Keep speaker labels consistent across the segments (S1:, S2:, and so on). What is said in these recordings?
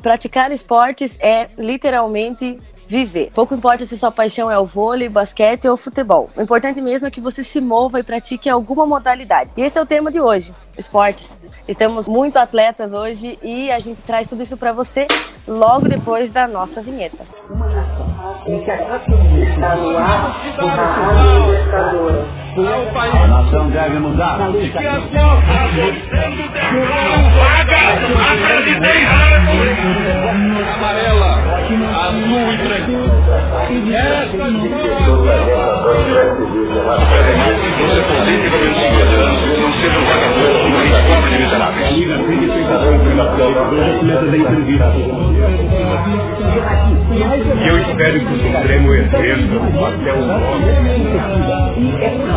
S1: Praticar esportes é literalmente viver. Pouco importa se sua paixão é o vôlei, basquete ou futebol. O importante mesmo é que você se mova e pratique alguma modalidade. E esse é o tema de hoje, esportes. Estamos muito atletas hoje e a gente traz tudo isso para você logo depois da nossa vinheta.
S2: A nação deve mudar. A entrevista. E eu espero que o Supremo exerça o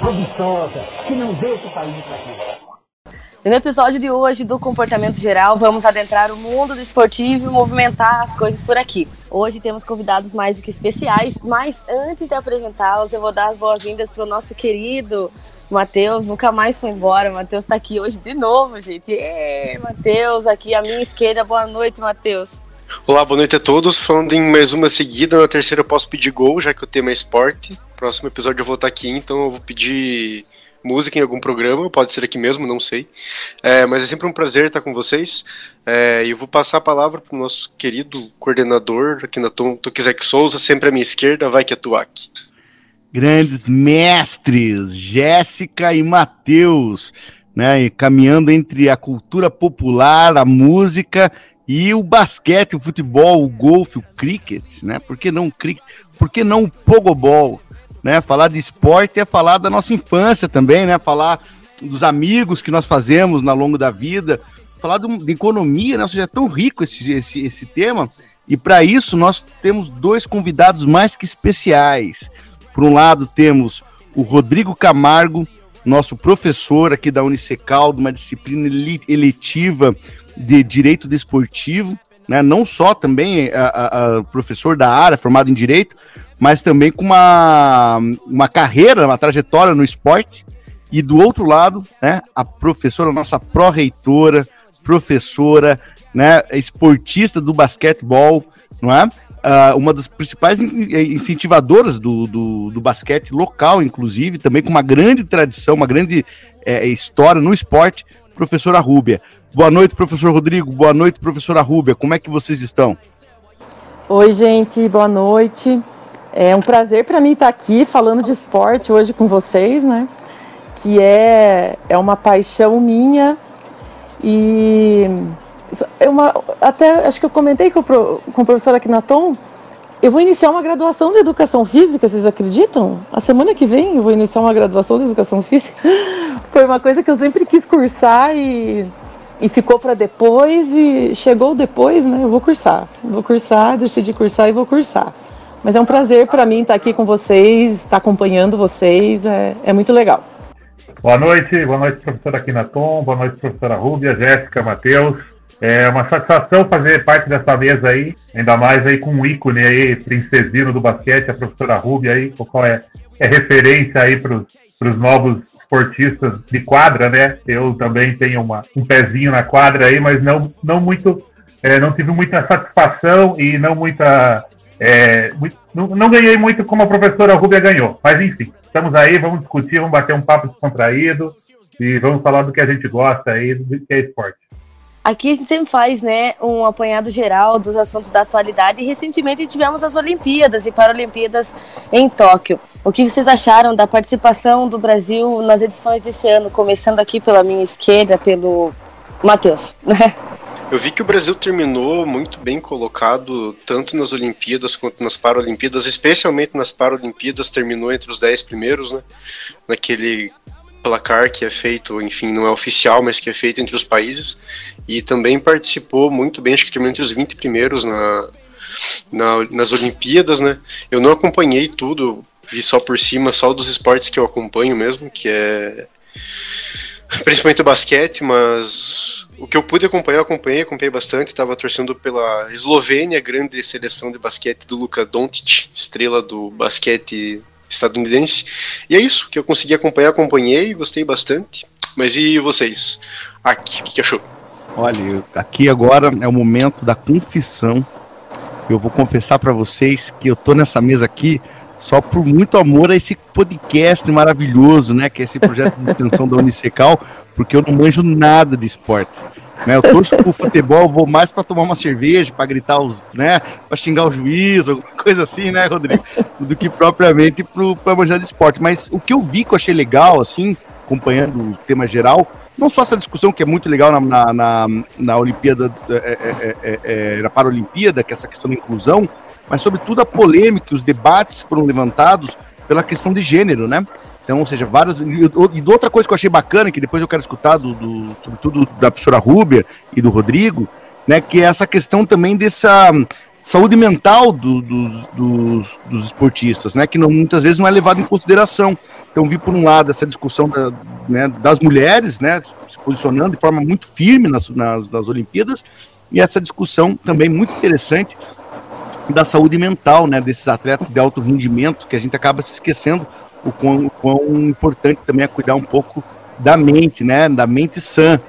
S1: preguiçosa, que não deixa o país E no episódio de hoje do Comportamento Geral, vamos adentrar o mundo do esportivo e movimentar as coisas por aqui. Hoje temos convidados mais do que especiais, mas antes de apresentá-los, eu vou dar as boas-vindas para o nosso querido Matheus, nunca mais foi embora. Matheus está aqui hoje de novo, gente. Matheus, aqui à minha esquerda. Boa noite, Matheus.
S3: Olá, boa noite a todos. Falando em mais uma seguida, na terceira eu posso pedir gol, já que o tema é esporte. Próximo episódio eu vou estar aqui, então eu vou pedir música em algum programa, pode ser aqui mesmo, não sei. É, mas é sempre um prazer estar com vocês. É, e eu vou passar a palavra para o nosso querido coordenador aqui na Tom, Souza, sempre à minha esquerda, vai que é Tuak.
S4: Grandes mestres, Jéssica e Matheus, né, caminhando entre a cultura popular, a música e o basquete, o futebol, o golfe, o cricket, né? Por que não o cricket? Por que não o pogobol? Né? Falar de esporte é falar da nossa infância também, né? Falar dos amigos que nós fazemos ao longo da vida, falar de, de economia, né? Ou seja, é tão rico esse, esse, esse tema. E para isso nós temos dois convidados mais que especiais. Por um lado temos o Rodrigo Camargo, nosso professor aqui da Unicecal, de uma disciplina eletiva de direito desportivo, né? Não só também a, a, a professor da área, formado em direito, mas também com uma, uma carreira, uma trajetória no esporte. E do outro lado, né, a professora, nossa pró-reitora, professora, né, esportista do basquetebol, não é? Uh, uma das principais incentivadoras do, do, do, basquete local, inclusive, também com uma grande tradição, uma grande é, história no esporte, professora Rúbia. Boa noite, professor Rodrigo. Boa noite, professora Rúbia. Como é que vocês estão?
S5: Oi, gente. Boa noite. É um prazer para mim estar aqui falando de esporte hoje com vocês, né? Que é, é uma paixão minha e uma, até acho que eu comentei com, com o professor Akinaton, eu vou iniciar uma graduação de educação física, vocês acreditam? A semana que vem eu vou iniciar uma graduação de educação física. Foi uma coisa que eu sempre quis cursar e e ficou para depois e chegou depois, né? Eu vou cursar, vou cursar, decidi cursar e vou cursar. Mas é um prazer para mim estar aqui com vocês, estar acompanhando vocês, é, é muito legal.
S6: Boa noite, boa noite, professora Kinaton, boa noite, professora Rúbia, Jéssica, Matheus. É uma satisfação fazer parte dessa mesa aí, ainda mais aí com um ícone aí, princesino do basquete, a professora Rúbia aí, qual é, é referência aí para os novos esportistas de quadra, né? Eu também tenho uma, um pezinho na quadra aí, mas não, não muito, é, não tive muita satisfação e não muita, é, muito, não, não, ganhei muito como a professora Rúbia ganhou. Mas enfim, estamos aí, vamos discutir, vamos bater um papo descontraído e vamos falar do que a gente gosta aí, do que é esporte.
S1: Aqui a gente sempre faz né, um apanhado geral dos assuntos da atualidade e recentemente tivemos as Olimpíadas e Paralimpíadas em Tóquio. O que vocês acharam da participação do Brasil nas edições desse ano? Começando aqui pela minha esquerda, pelo Matheus. Né?
S3: Eu vi que o Brasil terminou muito bem colocado, tanto nas Olimpíadas quanto nas Paralimpíadas, especialmente nas Paralimpíadas, terminou entre os 10 primeiros, né? Naquele placar que é feito, enfim, não é oficial, mas que é feito entre os países, e também participou muito bem, acho que terminou entre os 20 primeiros na, na, nas Olimpíadas, né? Eu não acompanhei tudo, vi só por cima, só dos esportes que eu acompanho mesmo, que é principalmente o basquete, mas o que eu pude acompanhar, eu acompanhei, acompanhei bastante, estava torcendo pela Eslovênia, grande seleção de basquete do Luka Doncic, estrela do basquete estadunidense. E é isso que eu consegui acompanhar, acompanhei, gostei bastante. Mas e vocês? Aqui, o que, que achou?
S4: Olha, aqui agora é o momento da confissão. Eu vou confessar para vocês que eu tô nessa mesa aqui só por muito amor a esse podcast maravilhoso, né? Que é esse projeto de extensão da Unicecal, porque eu não manjo nada de esporte. Né, eu torço pro futebol, vou mais para tomar uma cerveja, para gritar os, né, para xingar o juiz, alguma coisa assim, né, Rodrigo, do que propriamente para manjar de esporte. Mas o que eu vi que eu achei legal, assim, acompanhando o tema geral, não só essa discussão que é muito legal na, na, na, na Olimpíada, é, é, é, é, na Paralimpíada, que é essa questão da inclusão, mas sobretudo a polêmica, os debates foram levantados pela questão de gênero, né? Então, ou seja, várias. E, outra coisa que eu achei bacana, que depois eu quero escutar, do, do, sobretudo da professora Rúbia e do Rodrigo, né? Que é essa questão também dessa saúde mental do, do, dos, dos esportistas, né? Que não, muitas vezes não é levado em consideração. Então, vi por um lado essa discussão da, né, das mulheres, né? Se posicionando de forma muito firme nas, nas, nas Olimpíadas, e essa discussão também muito interessante da saúde mental, né, desses atletas de alto rendimento, que a gente acaba se esquecendo o quão, o quão importante também é cuidar um pouco da mente, né, da mente sã.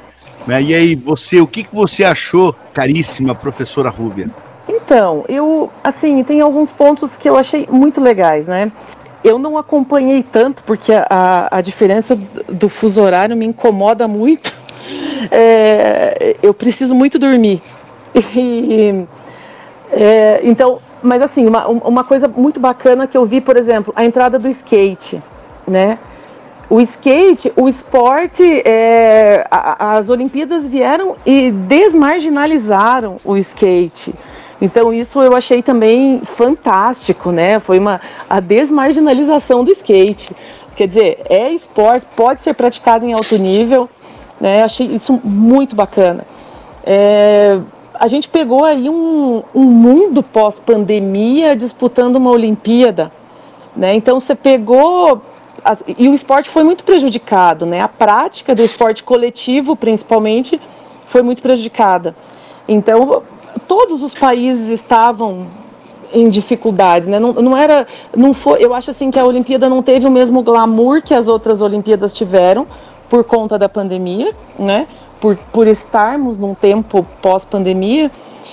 S4: Né? E aí, você, o que, que você achou, caríssima professora Rúbia?
S5: Então, eu, assim, tem alguns pontos que eu achei muito legais, né? Eu não acompanhei tanto, porque a, a diferença do fuso horário me incomoda muito. É, eu preciso muito dormir. E, é, então, mas assim, uma, uma coisa muito bacana que eu vi, por exemplo, a entrada do skate, né? O skate, o esporte, é, a, as Olimpíadas vieram e desmarginalizaram o skate. Então isso eu achei também fantástico, né? Foi uma a desmarginalização do skate. Quer dizer, é esporte, pode ser praticado em alto nível, né? Achei isso muito bacana. É, a gente pegou aí um, um mundo pós-pandemia disputando uma Olimpíada, né? Então você pegou e o esporte foi muito prejudicado, né? A prática do esporte coletivo, principalmente, foi muito prejudicada. Então todos os países estavam em dificuldades, né? Não, não era, não foi. Eu acho assim que a Olimpíada não teve o mesmo glamour que as outras Olimpíadas tiveram por conta da pandemia, né? Por, por estarmos num tempo pós-pandemia,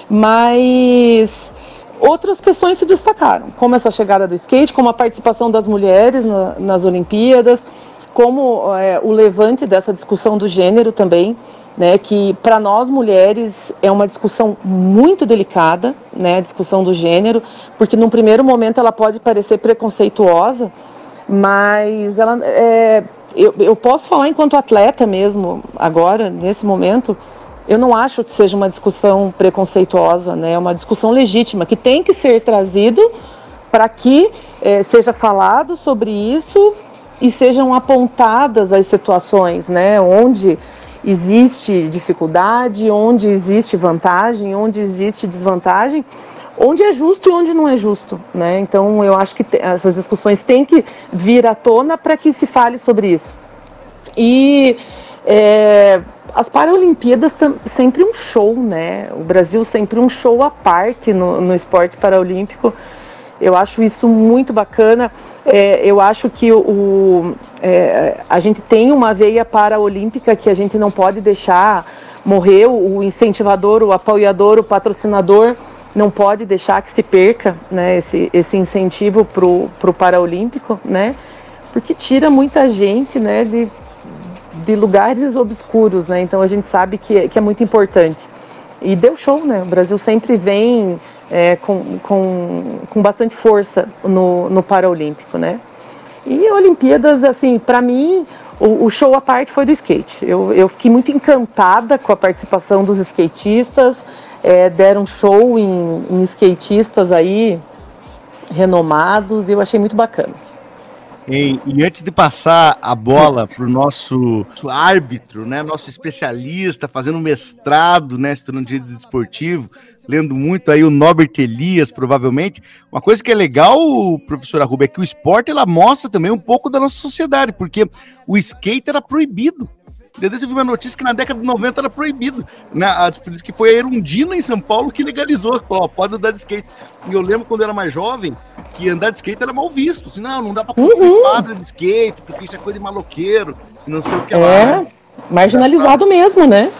S5: mas outras questões se destacaram, como essa chegada do skate, como a participação das mulheres na, nas Olimpíadas, como é, o levante dessa discussão do gênero também, né, que para nós mulheres é uma discussão muito delicada, né, a discussão do gênero, porque num primeiro momento ela pode parecer preconceituosa, mas ela é, eu, eu posso falar enquanto atleta mesmo, agora, nesse momento, eu não acho que seja uma discussão preconceituosa, né? é uma discussão legítima, que tem que ser trazido para que é, seja falado sobre isso e sejam apontadas as situações né? onde existe dificuldade, onde existe vantagem, onde existe desvantagem, onde é justo e onde não é justo, né? Então eu acho que essas discussões têm que vir à tona para que se fale sobre isso. E é, as Paralimpíadas sempre um show, né? O Brasil sempre um show à parte no, no esporte paralímpico. Eu acho isso muito bacana. É, eu acho que o, é, a gente tem uma veia paraolímpica que a gente não pode deixar morrer. O incentivador, o apoiador, o patrocinador não pode deixar que se perca né, esse, esse incentivo para o Paraolímpico, né, porque tira muita gente né, de, de lugares obscuros, né, então a gente sabe que, é, que é muito importante. E deu show, né, o Brasil sempre vem é, com, com, com bastante força no, no Paraolímpico, né. E Olimpíadas, assim, para mim, o, o, show à parte foi do skate. Eu, eu fiquei muito encantada com a participação dos skatistas, é, deram show em, em skatistas aí renomados e eu achei muito bacana.
S4: E, e, antes de passar a bola para o nosso, nosso, árbitro, né, nosso especialista, fazendo mestrado, né, estudando direito desportivo, lendo muito aí o Norbert Elias, provavelmente. Uma coisa que é legal, professora Rubia, é que o esporte ela mostra também um pouco da nossa sociedade, porque o skate era proibido. Desde eu vi uma notícia que na década de 90 era proibido. Né? Que foi a Erundina em São Paulo que legalizou. Falou, pode andar de skate. E eu lembro quando eu era mais jovem que andar de skate era mal visto. Assim, não, não dá pra construir uhum. quadra de skate, porque isso é coisa de maloqueiro, não sei o que é,
S5: lá. Marginalizado mesmo, né?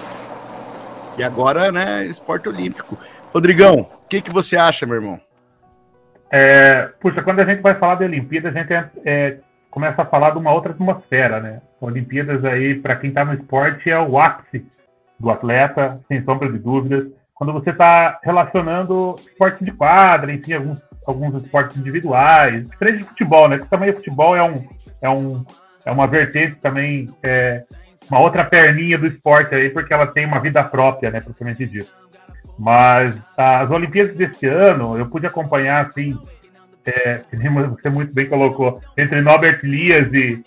S4: E agora, né, esporte olímpico. Rodrigão, o que, que você acha, meu irmão?
S6: É, puxa, quando a gente vai falar de Olimpíada, a gente é, é, começa a falar de uma outra atmosfera, né? Olimpíadas aí, para quem está no esporte, é o ápice do atleta, sem sombra de dúvidas. Quando você está relacionando esporte de quadra, enfim, alguns, alguns esportes individuais, diferente de futebol, né? Que também o futebol é, um, é, um, é uma vertente também, é, uma outra perninha do esporte aí, porque ela tem uma vida própria, né, propriamente dito. Mas as Olimpíadas desse ano, eu pude acompanhar, assim, é, você muito bem colocou, entre Norbert Elias e,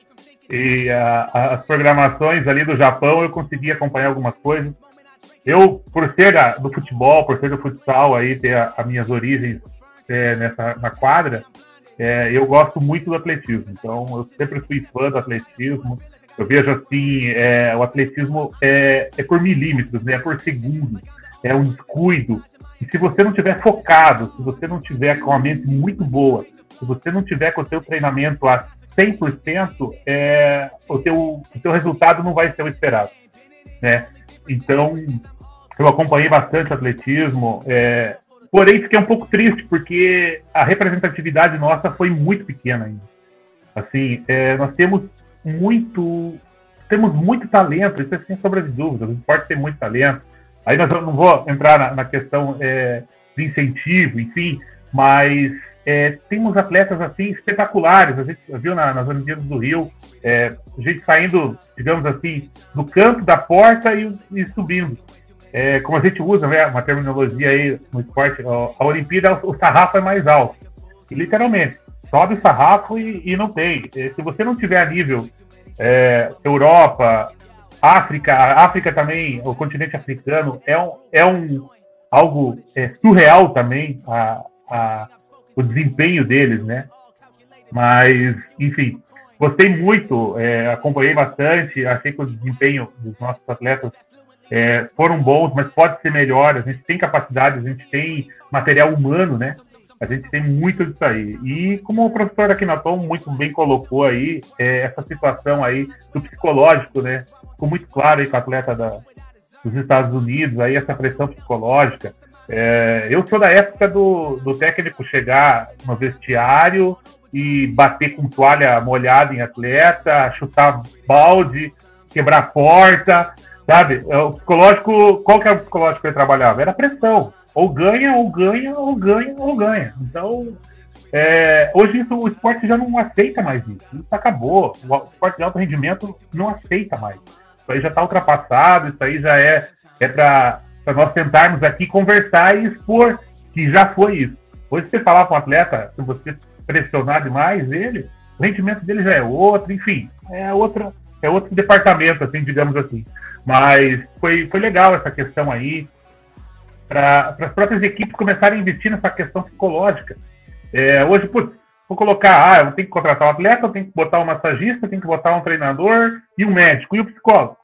S6: e a, as programações ali do Japão, eu consegui acompanhar algumas coisas. Eu, por ser da, do futebol, por ser do futsal, aí ter as minhas origens é, nessa, na quadra, é, eu gosto muito do atletismo. Então, eu sempre fui fã do atletismo. Eu vejo assim, é, o atletismo é, é por milímetros, né? é por segundos é um descuido. E se você não tiver focado, se você não tiver com a mente muito boa, se você não tiver com o seu treinamento a 100%, é, o, teu, o teu resultado não vai ser o esperado. Né? Então, eu acompanhei bastante atletismo, é, porém fiquei um pouco triste porque a representatividade nossa foi muito pequena ainda. Assim, é, nós temos muito temos muito talento, isso é sem sombra de dúvida, o esporte tem muito talento, Aí nós não vou entrar na, na questão é, de incentivo, enfim, mas é, temos atletas assim espetaculares. A gente viu na, nas Olimpíadas do Rio, é, a gente saindo, digamos assim, do canto da porta e, e subindo. É, como a gente usa né, uma terminologia aí no esporte, a Olimpíada, o sarrafo é mais alto. E, literalmente, sobe o sarrafo e, e não tem. É, se você não tiver nível é, Europa, África, a África também, o continente africano é um, é um algo é, surreal também a, a, o desempenho deles, né? Mas, enfim, gostei muito, é, acompanhei bastante, achei que o desempenho dos nossos atletas é, foram bons, mas pode ser melhor. A gente tem capacidade, a gente tem material humano, né? A gente tem muito disso aí. E como o professor Akinaton muito bem colocou aí, é, essa situação aí do psicológico, né? Ficou muito claro aí com o atleta da, dos Estados Unidos, aí essa pressão psicológica. É, eu sou da época do, do técnico chegar no vestiário e bater com toalha molhada em atleta, chutar balde, quebrar porta, sabe? É, o psicológico, qual que era o psicológico que ele trabalhava? Era pressão. Ou ganha, ou ganha, ou ganha, ou ganha. Então, é, hoje isso, o esporte já não aceita mais isso. Isso acabou. O esporte de alto rendimento não aceita mais. Isso aí já está ultrapassado, isso aí já é, é para nós tentarmos aqui conversar e expor que já foi isso. Hoje você falar com um atleta, se você pressionar demais ele, o rendimento dele já é outro, enfim, é outra, é outro departamento, assim, digamos assim. Mas foi, foi legal essa questão aí, para as próprias equipes começarem a investir nessa questão psicológica. É, hoje, putz, vou colocar, ah, eu tenho que contratar um atleta, eu tenho que botar um massagista, eu tenho que botar um treinador e um médico e um psicólogo,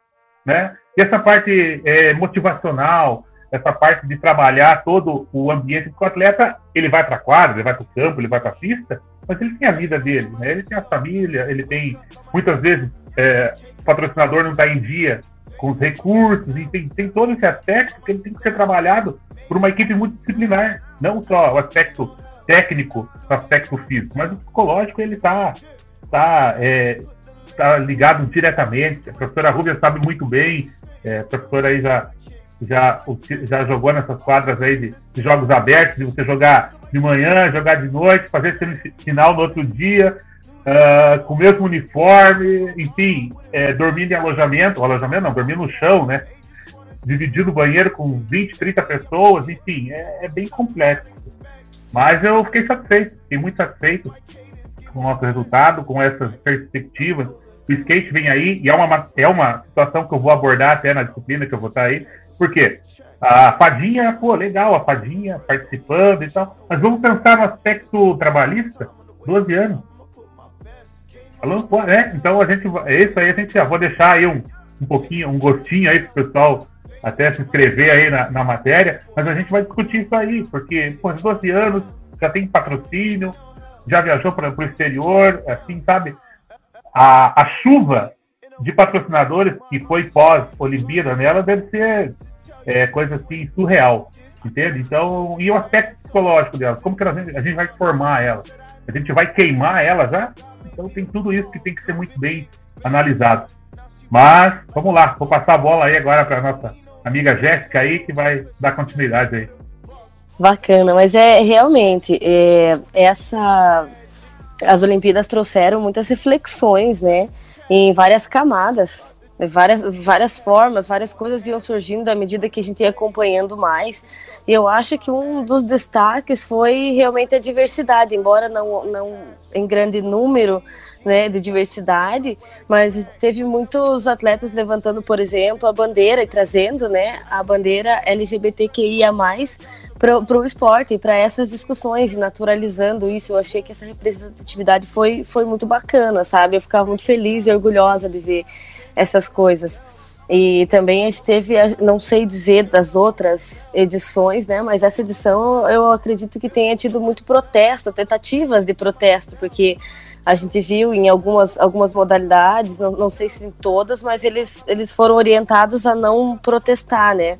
S6: né? E essa parte é, motivacional, essa parte de trabalhar todo o ambiente do atleta, ele vai para a quadra, ele vai para o campo, ele vai para a pista, mas ele tem a vida dele, né? Ele tem a família, ele tem muitas vezes é, o patrocinador não está em dia com os recursos, e tem, tem todo esse aspecto que ele tem que ser trabalhado por uma equipe multidisciplinar, não só o aspecto técnico no aspecto físico, mas o psicológico ele está tá, é, tá ligado diretamente. A professora Rubia sabe muito bem, é, a professora aí já, já, já jogou nessas quadras aí de, de jogos abertos, de você jogar de manhã, jogar de noite, fazer semifinal no outro dia, uh, com o mesmo uniforme, enfim, é, dormindo em alojamento, alojamento não, dormindo no chão, né? Dividindo o banheiro com 20, 30 pessoas, enfim, é, é bem complexo. Mas eu fiquei satisfeito, fiquei muito satisfeito com o nosso resultado, com essas perspectivas. O skate vem aí e é uma, é uma situação que eu vou abordar até na disciplina que eu vou estar aí. Por quê? A fadinha, pô, legal, a fadinha participando e tal. Mas vamos pensar no aspecto trabalhista, 12 anos. Falando, pô, né? Então a gente, isso aí a gente já vou deixar aí um, um pouquinho, um gostinho aí pro pessoal até se inscrever aí na, na matéria, mas a gente vai discutir isso aí, porque, pô, 12 anos, já tem patrocínio, já viajou para o exterior, assim, sabe? A, a chuva de patrocinadores que foi pós-Olimpíada nela deve ser é, coisa assim surreal, entende? Então, e o aspecto psicológico dela, como que a gente, a gente vai formar ela? A gente vai queimar ela já? Então tem tudo isso que tem que ser muito bem analisado. Mas, vamos lá, vou passar a bola aí agora para nossa amiga Jéssica aí, que vai dar continuidade aí.
S1: Bacana, mas é realmente é, essa as Olimpíadas trouxeram muitas reflexões, né, em várias camadas, várias várias formas, várias coisas iam surgindo à medida que a gente ia acompanhando mais. E eu acho que um dos destaques foi realmente a diversidade, embora não não em grande número, né, de diversidade, mas teve muitos atletas levantando, por exemplo, a bandeira e trazendo, né, a bandeira LGBTQIA+, para o esporte, para essas discussões e naturalizando isso. Eu achei que essa representatividade foi, foi muito bacana, sabe? Eu ficava muito feliz e orgulhosa de ver essas coisas. E também a gente teve, não sei dizer das outras edições, né? Mas essa edição eu acredito que tenha tido muito protesto, tentativas de protesto, porque a gente viu em algumas, algumas modalidades, não, não sei se em todas, mas eles, eles foram orientados a não protestar, né?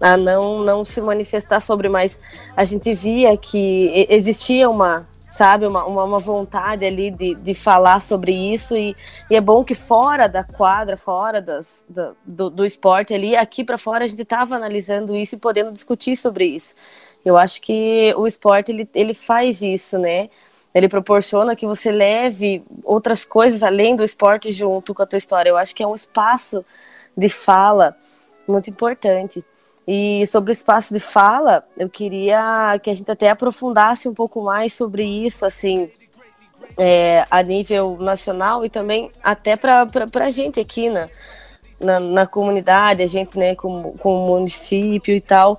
S1: a não, não se manifestar sobre, mas a gente via que existia uma, sabe, uma, uma, uma vontade ali de, de falar sobre isso e, e, é bom que fora da quadra, fora das, do, do, esporte ali, aqui para fora a gente estava analisando isso e podendo discutir sobre isso. Eu acho que o esporte ele, ele faz isso, né? Ele proporciona que você leve outras coisas além do esporte junto com a tua história. Eu acho que é um espaço de fala muito importante. E sobre o espaço de fala, eu queria que a gente até aprofundasse um pouco mais sobre isso, assim, é, a nível nacional e também até para a gente aqui na, na, na, comunidade, a gente né, com, com o município e tal.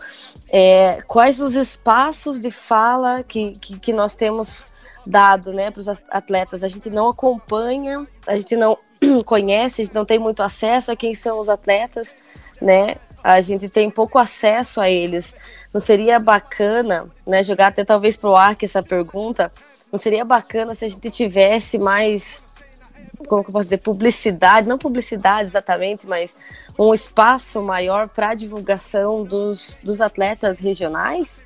S1: É, quais os espaços de fala que, que, que nós temos dado né, para os atletas? A gente não acompanha, a gente não conhece, a gente não tem muito acesso a quem são os atletas, né? a gente tem pouco acesso a eles. Não seria bacana, né, jogar até talvez pro ar que essa pergunta, não seria bacana se a gente tivesse mais como que eu posso dizer, publicidade, não publicidade exatamente, mas um espaço maior para divulgação dos, dos atletas regionais?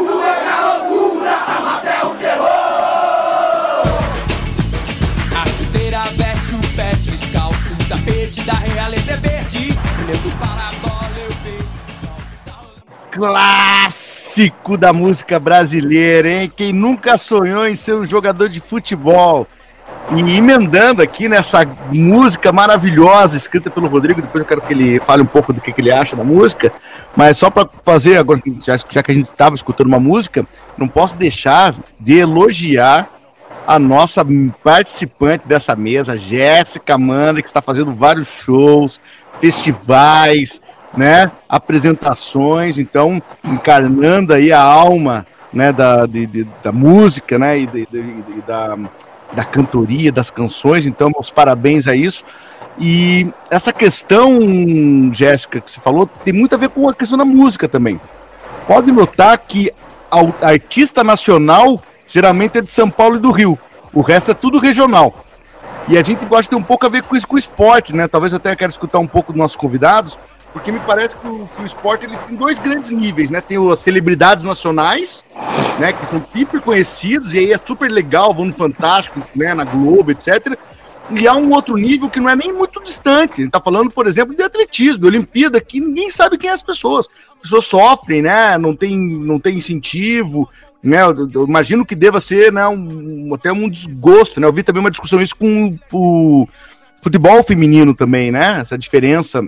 S7: Tapete da realeza é verde. Olhando a bola, eu vejo
S4: Clássico da música brasileira, hein? Quem nunca sonhou em ser um jogador de futebol? E emendando aqui nessa música maravilhosa escrita pelo Rodrigo, depois eu quero que ele fale um pouco do que, que ele acha da música, mas só para fazer agora, já, já que a gente estava escutando uma música, não posso deixar de elogiar a nossa participante dessa mesa, Jéssica Amanda, que está fazendo vários shows, festivais, né, apresentações, então encarnando aí a alma, né, da, de, de, da música, né, e de, da da cantoria, das canções, então meus parabéns a isso. E essa questão, Jéssica, que você falou, tem muito a ver com a questão da música também. Pode notar que a artista nacional geralmente é de São Paulo e do Rio. O resto é tudo regional. E a gente gosta de ter um pouco a ver com isso com o esporte, né? Talvez até quero escutar um pouco dos nossos convidados, porque me parece que o, que o esporte ele tem dois grandes níveis, né? Tem as celebridades nacionais, né? Que são hiper conhecidos, e aí é super legal, vão no Fantástico, né? Na Globo, etc. E há um outro nível que não é nem muito distante. A gente tá falando, por exemplo, de atletismo, de Olimpíada, que ninguém sabe quem é as pessoas. As pessoas sofrem, né? Não tem, não tem incentivo, né? Eu, eu imagino que deva ser, né? Um, até um desgosto, né? Eu vi também uma discussão isso com o futebol feminino também, né? Essa diferença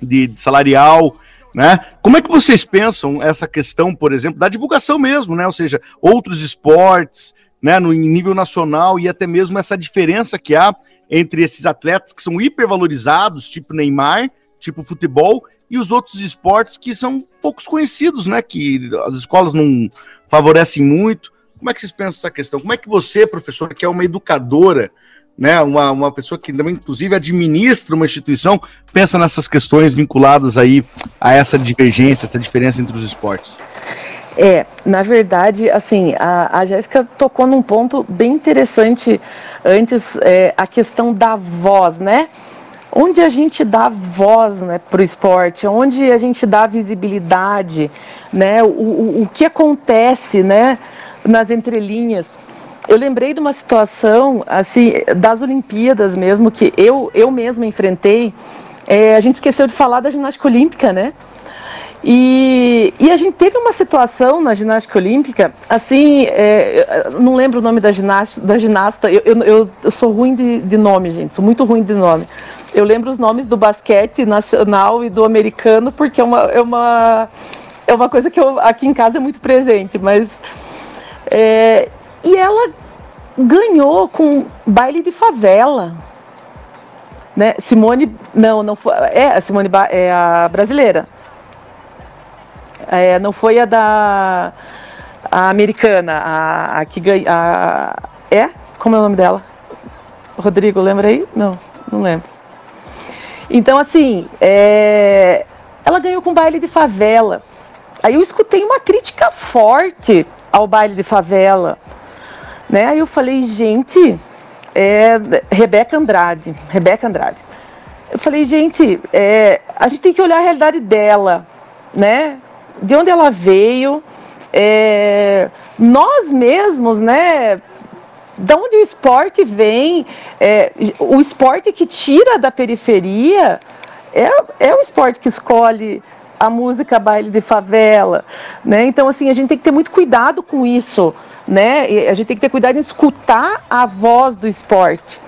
S4: de, de salarial, né? Como é que vocês pensam essa questão, por exemplo, da divulgação mesmo, né? Ou seja, outros esportes, né, no nível nacional e até mesmo essa diferença que há entre esses atletas que são hipervalorizados, tipo Neymar, tipo futebol, e os outros esportes que são poucos conhecidos, né? Que as escolas não favorecem muito. Como é que vocês pensam essa questão? Como é que você, professora, que é uma educadora, né, uma, uma pessoa que também, inclusive, administra uma instituição, pensa nessas questões vinculadas aí a essa divergência, essa diferença entre os esportes?
S5: É, na verdade, assim, a, a Jéssica tocou num ponto bem interessante antes, é, a questão da voz, né? Onde a gente dá voz né, para o esporte, onde a gente dá visibilidade, né? O, o, o que acontece, né? Nas entrelinhas. Eu lembrei de uma situação, assim, das Olimpíadas mesmo, que eu, eu mesma enfrentei. É, a gente esqueceu de falar da ginástica olímpica, né? E, e, a gente teve uma situação na ginástica olímpica, assim, é, não lembro o nome da ginasta, da ginasta eu, eu, eu sou ruim de, de, nome, gente, sou muito ruim de nome. Eu lembro os nomes do basquete nacional e do americano, porque é uma, é uma, é uma coisa que eu, aqui em casa é muito presente, mas. É, e ela ganhou com baile de favela. Né? Simone, não, não foi, é a Simone é a brasileira. É, não foi a da a americana, a, a que ganhou. É? Como é o nome dela? Rodrigo, lembra aí? Não, não lembro. Então, assim, é, ela ganhou com baile de favela. Aí eu escutei uma crítica forte ao baile de favela. Né? Aí eu falei, gente, é, Rebeca Andrade, Rebeca Andrade. Eu falei, gente, é, a gente tem que olhar a realidade dela, né? de onde ela veio, é, nós mesmos, né? De onde o esporte vem, é, o esporte que tira da periferia é, é o esporte que escolhe a música baile de favela, né? Então assim a gente tem que ter muito cuidado com isso, né? A gente tem que ter cuidado em escutar a voz do esporte.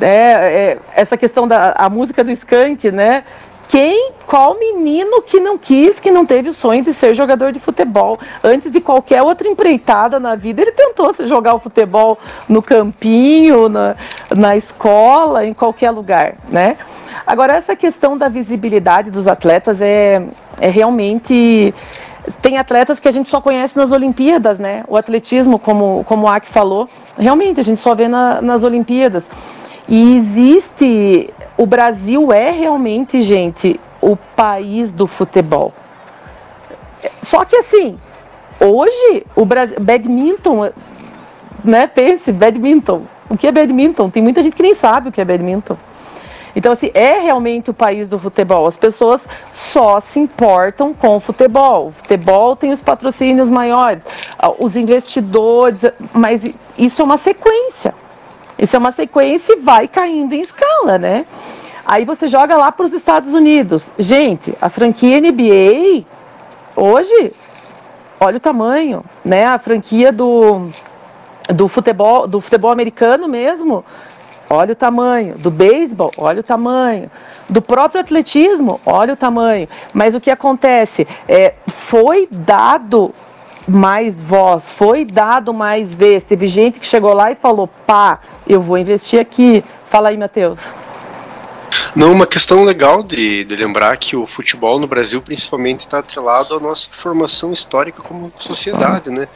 S5: É, é, essa questão da a música do skunk, né? Quem, qual menino que não quis, que não teve o sonho de ser jogador de futebol? Antes de qualquer outra empreitada na vida, ele tentou jogar o futebol no campinho, na, na escola, em qualquer lugar, né? Agora, essa questão da visibilidade dos atletas é, é realmente tem atletas que a gente só conhece nas Olimpíadas, né? O atletismo, como, como o Aki falou, realmente a gente só vê na, nas Olimpíadas. E existe o Brasil é realmente, gente, o país do futebol. Só que assim, hoje o Brasil, badminton, né? Pense, badminton. O que é badminton? Tem muita gente que nem sabe o que é badminton. Então, assim, é realmente o país do futebol. As pessoas só se importam com o futebol. O futebol tem os patrocínios maiores, os investidores, mas isso é uma sequência. Isso é uma sequência e vai caindo em escala, né? Aí você joga lá para os Estados Unidos. Gente, a franquia NBA, hoje, olha o tamanho, né? A franquia do, do, futebol, do futebol americano mesmo, olha o tamanho. Do beisebol, olha o tamanho. Do próprio atletismo, olha o tamanho. Mas o que acontece? É, foi dado mais voz, foi dado mais vez. Teve gente que chegou lá e falou: pá, eu vou investir aqui. Fala aí, Matheus.
S3: Não, uma questão legal de, de lembrar que o futebol no Brasil principalmente está atrelado à nossa formação histórica como sociedade, né?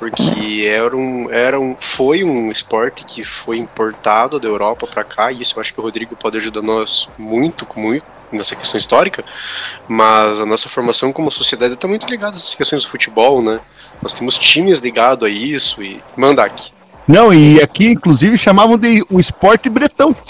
S3: porque era um, era um, foi um esporte que foi importado da Europa para cá, e isso eu acho que o Rodrigo pode ajudar nós muito, muito nessa questão histórica, mas a nossa formação como sociedade está muito ligada essas questões do futebol, né? Nós temos times ligados a isso e manda aqui.
S4: Não, e aqui, inclusive, chamavam de o esporte bretão.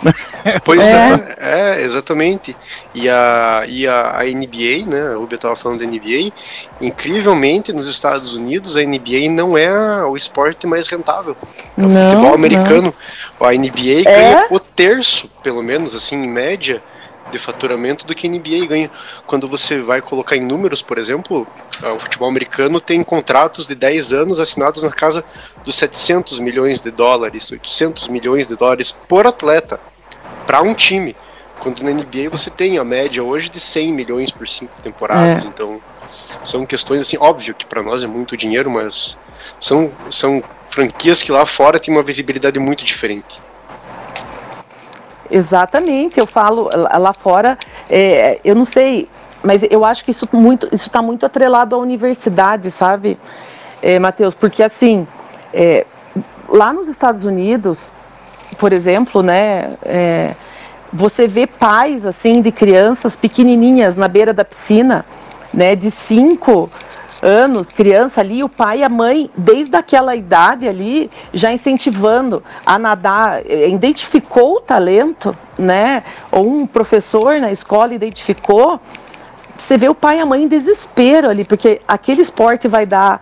S3: Pois é. é, é, exatamente. E a, e a, a NBA, né? O Rubio estava falando da NBA. Incrivelmente, nos Estados Unidos, a NBA não é o esporte mais rentável. É o não, futebol americano. Não. A NBA é? ganha o terço, pelo menos, assim, em média, de faturamento do que a NBA ganha. Quando você vai colocar em números, por exemplo, o futebol americano tem contratos de 10 anos assinados na casa dos 700 milhões de dólares, 800 milhões de dólares por atleta, para um time. Quando na NBA você tem a média hoje de 100 milhões por cinco temporadas. É. Então, são questões assim, óbvio que para nós é muito dinheiro, mas são, são franquias que lá fora têm uma visibilidade muito diferente.
S5: Exatamente, eu falo lá fora, é, eu não sei, mas eu acho que isso muito, isso está muito atrelado à universidade, sabe, é, Matheus? Porque assim, é, lá nos Estados Unidos, por exemplo, né, é, você vê pais assim de crianças pequenininhas na beira da piscina, né, de 5 anos, criança ali, o pai e a mãe, desde aquela idade ali, já incentivando a nadar, eh, identificou o talento, né? Ou um professor na escola identificou. Você vê o pai e a mãe em desespero ali, porque aquele esporte vai dar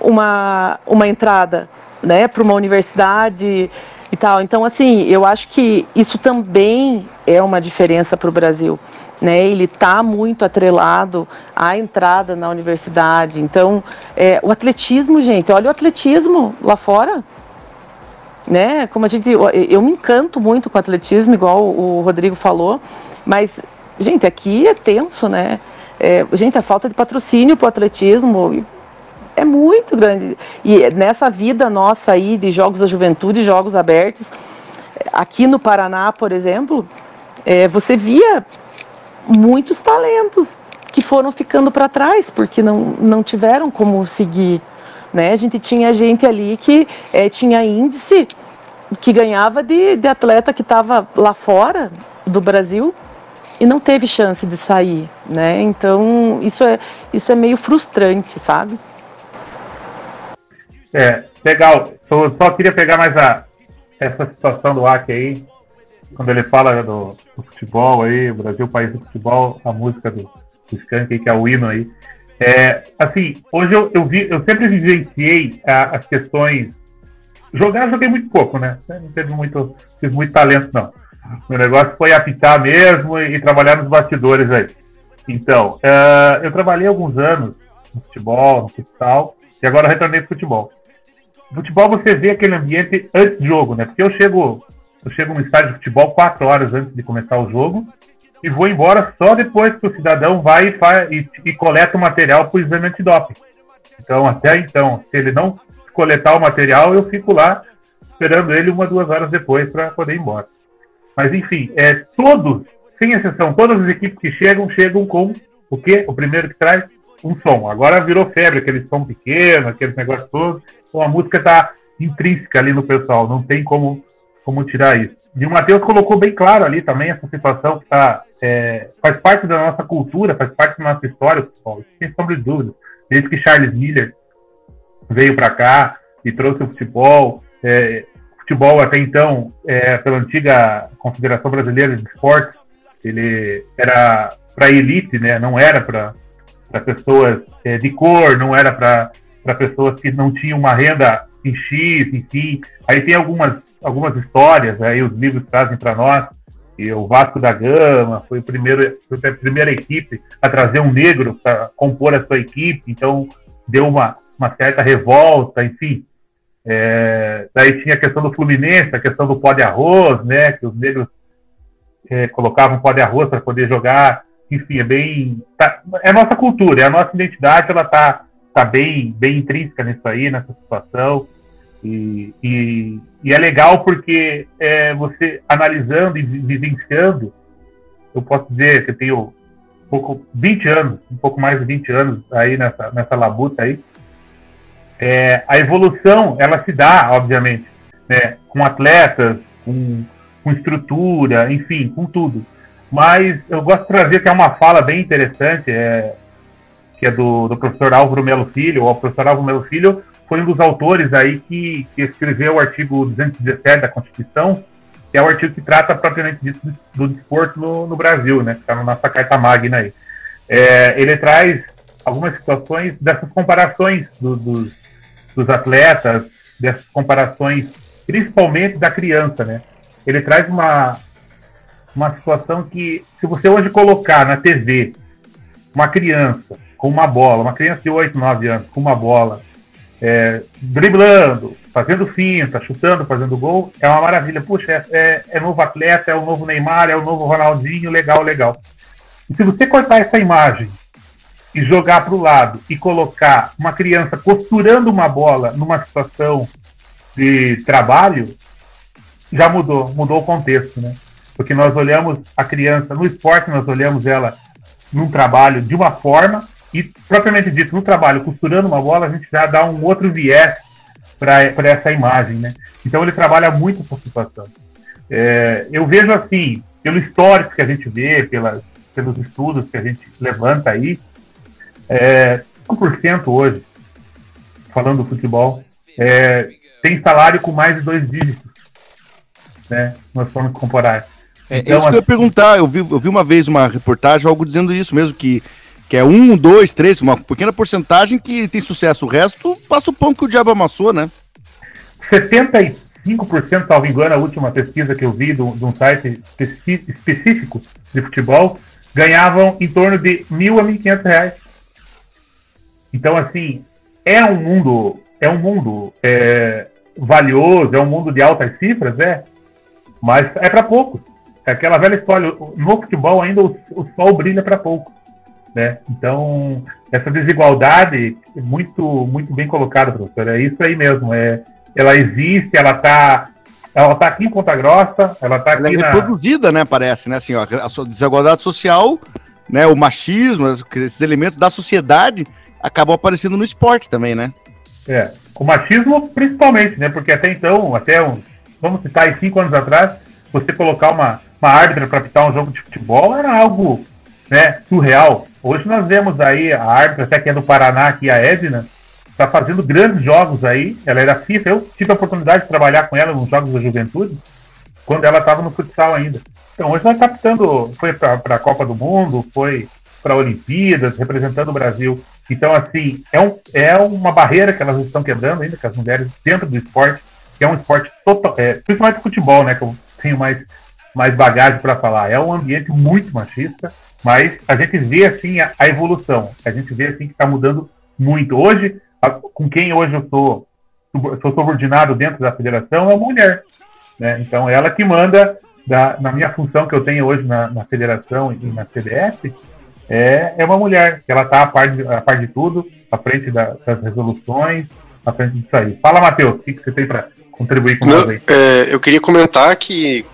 S5: uma, uma entrada, né, para uma universidade e tal. Então, assim, eu acho que isso também é uma diferença para o Brasil né, ele está muito atrelado à entrada na universidade. Então, é, o atletismo, gente, olha o atletismo lá fora. Né? Como a gente, eu, me encanto muito com o atletismo, igual o Rodrigo falou, mas, gente, aqui é tenso, né? É, gente, a falta de patrocínio para o atletismo é muito grande. E nessa vida nossa aí de jogos da juventude, jogos abertos, aqui no Paraná, por exemplo, é, você via muitos talentos que foram ficando para trás porque não, não tiveram como seguir. Né? A gente tinha gente ali que é, tinha índice que ganhava de, de atleta que estava lá fora do Brasil e não teve chance de sair, né? Então isso é isso é meio frustrante, sabe?
S6: É legal. Só, só queria pegar mais a essa situação do AC aí quando ele fala do, do, futebol aí, Brasil, país do futebol, a música do, do Skank, que é o hino aí. É, assim, hoje eu, eu, vi, eu sempre vivenciei a, as questões. Jogar, joguei muito pouco, né? Não teve muito, tive muito talento, não. Meu negócio foi apitar mesmo e, e trabalhar nos bastidores aí. Então, uh, eu trabalhei alguns anos no futebol, no futsal, e agora retornei pro futebol. Futebol você vê aquele ambiente antes do jogo, né? Porque eu chego eu chego no estádio de futebol quatro horas antes de começar o jogo e vou embora só depois que o cidadão vai e, faz, e, e coleta o material para o exame antidoping. Então, até então, se ele não coletar o material, eu fico lá esperando ele uma, duas horas depois para poder ir embora. Mas, enfim, é, todos, sem exceção, todas as equipes que chegam, chegam com o quê? O primeiro que traz um som. Agora virou febre, aquele som pequeno, aquele negócio todo. Então a música está intrínseca ali no pessoal, não tem como como tirar isso. E o Matheus colocou bem claro ali também essa situação que tá, é, faz parte da nossa cultura, faz parte da nossa história, futebol, sem sombra de dúvida. Desde que Charles Miller veio para cá e trouxe o futebol, é, futebol até então, é, pela antiga Confederação Brasileira de Esportes, ele era para elite, né? não era para pessoas é, de cor, não era para pessoas que não tinham uma renda em X, enfim. Aí tem algumas algumas histórias, aí os livros trazem para nós. E o Vasco da Gama foi, o primeiro, foi a primeira equipe a trazer um negro para compor a sua equipe, então deu uma, uma certa revolta, enfim. É, daí tinha a questão do Fluminense, a questão do pó de arroz, né, que os negros é, colocavam pó de arroz para poder jogar. Enfim, é bem. Tá, é a nossa cultura, é a nossa identidade, ela está tá bem, bem intrínseca nisso aí, nessa situação. E, e, e é legal porque é, você analisando e vivenciando, eu posso dizer que eu tenho um pouco, 20 anos, um pouco mais de 20 anos aí nessa, nessa labuta aí. é, a evolução ela se dá, obviamente, né, com atletas, com, com estrutura, enfim, com tudo. Mas eu gosto de trazer que é uma fala bem interessante, é, que é do, do professor Álvaro Melo Filho. O professor Álvaro Melo Filho foi um dos autores aí que, que escreveu o artigo 217 da Constituição, que é o artigo que trata propriamente disso do desporto no, no Brasil, né? Que está na nossa carta magna aí. É, ele traz algumas situações dessas comparações do, dos, dos atletas, dessas comparações, principalmente da criança, né? Ele traz uma, uma situação que, se você hoje colocar na TV uma criança com uma bola, uma criança de 8, 9 anos com uma bola, é, driblando, fazendo finta, chutando, fazendo gol, é uma maravilha. Puxa, é, é, é, novo atleta, é o novo Neymar, é o novo Ronaldinho, legal, legal. E se você cortar essa imagem e jogar para o lado e colocar uma criança costurando uma bola numa situação de trabalho, já mudou, mudou o contexto, né? Porque nós olhamos a criança no esporte, nós olhamos ela num trabalho de uma forma e, propriamente dito, no trabalho, costurando uma bola, a gente já dá um outro viés para essa imagem, né? Então ele trabalha muito essa situação. É, eu vejo assim, pelo histórico que a gente vê, pelas, pelos estudos que a gente levanta aí, é, 5% hoje, falando do futebol, é, tem salário com mais de dois dígitos, né? Nós formos comparar.
S4: É, então, isso que eu ia perguntar, eu vi, eu vi uma vez uma reportagem, algo dizendo isso mesmo, que que é um, dois, três, uma pequena porcentagem que tem sucesso. O resto passa o pão que o diabo amassou, né?
S6: 75%, salvo engano, a última pesquisa que eu vi de um site específico de futebol, ganhavam em torno de mil a mil quinhentos reais. Então, assim, é um mundo, é um mundo é, valioso, é um mundo de altas cifras, é, mas é para poucos. É aquela velha história, no futebol ainda o, o sol brilha para poucos. Né? Então, essa desigualdade é muito, muito bem colocada, professor. É isso aí mesmo. É, ela existe, ela está ela tá aqui em Ponta Grossa, ela está aqui ela é
S4: reproduzida, na... né, parece, né, assim, ó, a desigualdade social, né, o machismo, esses elementos da sociedade acabam aparecendo no esporte também, né?
S6: É, o machismo principalmente, né, porque até então, até uns, vamos citar aí, cinco anos atrás, você colocar uma, uma árbitra para pitar um jogo de futebol era algo, né, surreal. Hoje nós vemos aí a árbitra, até que é do Paraná, aqui a Edna, está fazendo grandes jogos aí. Ela era FIFA, eu tive a oportunidade de trabalhar com ela nos Jogos da Juventude, quando ela estava no futsal ainda. Então hoje ela está captando, foi para a Copa do Mundo, foi para Olimpíadas, representando o Brasil. Então, assim, é, um, é uma barreira que elas estão quebrando ainda, que as mulheres dentro do esporte, que é um esporte total, é, principalmente futebol, né, que eu tenho mais, mais bagagem para falar. É um ambiente muito machista, mas a gente vê assim a, a evolução, a gente vê assim que está mudando muito. Hoje, a, com quem hoje eu sou, sou subordinado dentro da federação é uma mulher. Né? Então, ela que manda, da, na minha função que eu tenho hoje na, na federação e na CDF, é, é uma mulher, ela está a par de, a par de tudo, à frente da, das resoluções, à frente disso aí. Fala, Matheus, o que, que você tem para contribuir com
S3: Não, aí. É, eu queria comentar que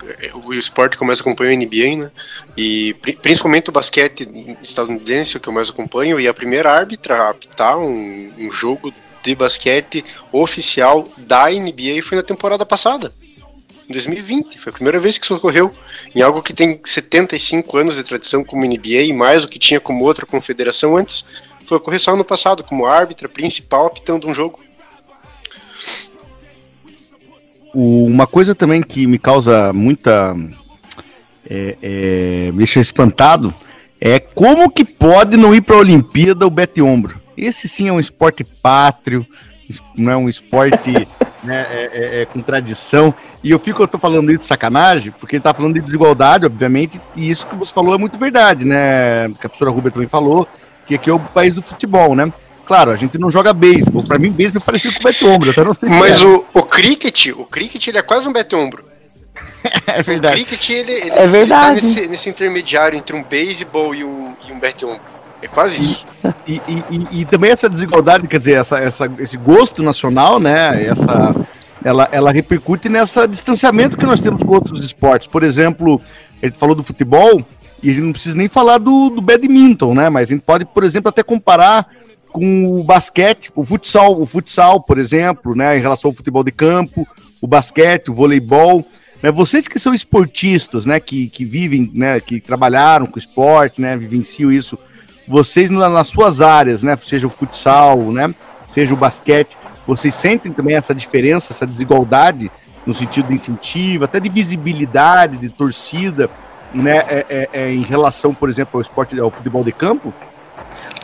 S3: o esporte que eu mais acompanho é a NBA, né? E principalmente o basquete estadunidense, que eu mais acompanho, e a primeira árbitra a apitar um, um jogo de basquete oficial da NBA foi na temporada passada. Em 2020, foi a primeira vez que isso ocorreu. Em algo que tem 75 anos de tradição como NBA, mais o que tinha como outra confederação antes, foi ocorrer só ano passado, como árbitra principal apitando um jogo.
S4: O, uma coisa também que me causa muita. É, é, me deixa espantado é como que pode não ir para a Olimpíada o bete ombro. Esse sim é um esporte pátrio, não é um esporte né, é, é, é, com tradição. E eu fico, eu tô falando isso de sacanagem, porque ele tá falando de desigualdade, obviamente, e isso que você falou é muito verdade, né? Que a professora Rubia também falou, que aqui é o país do futebol, né? Claro, a gente não joga beisebol. Pra mim, beisebol é parecido com bete-ombro. Até não sei
S3: Mas o, o cricket, o cricket, ele é quase um bete-ombro.
S4: é verdade.
S3: O cricket, ele, ele, é verdade. ele tá nesse, nesse intermediário entre um beisebol e um, e um bete-ombro. É quase isso.
S4: E, e, e, e, também essa desigualdade, quer dizer, essa, essa, esse gosto nacional, né? Essa, ela, ela repercute nessa distanciamento que nós temos com outros esportes. Por exemplo, ele falou do futebol, e a gente não precisa nem falar do, do badminton, né? Mas a gente pode, por exemplo, até comparar com o basquete, o futsal, o futsal, por exemplo, né, em relação ao futebol de campo, o basquete, o voleibol. Né, vocês que são esportistas, né, que, que vivem, né, que trabalharam com esporte, né, vivenciam isso, vocês nas suas áreas, né, seja o futsal, né, seja o basquete, vocês sentem também essa diferença, essa desigualdade no sentido de incentivo, até de visibilidade, de torcida, né, é, é, é, em relação, por exemplo, ao esporte, ao futebol de campo?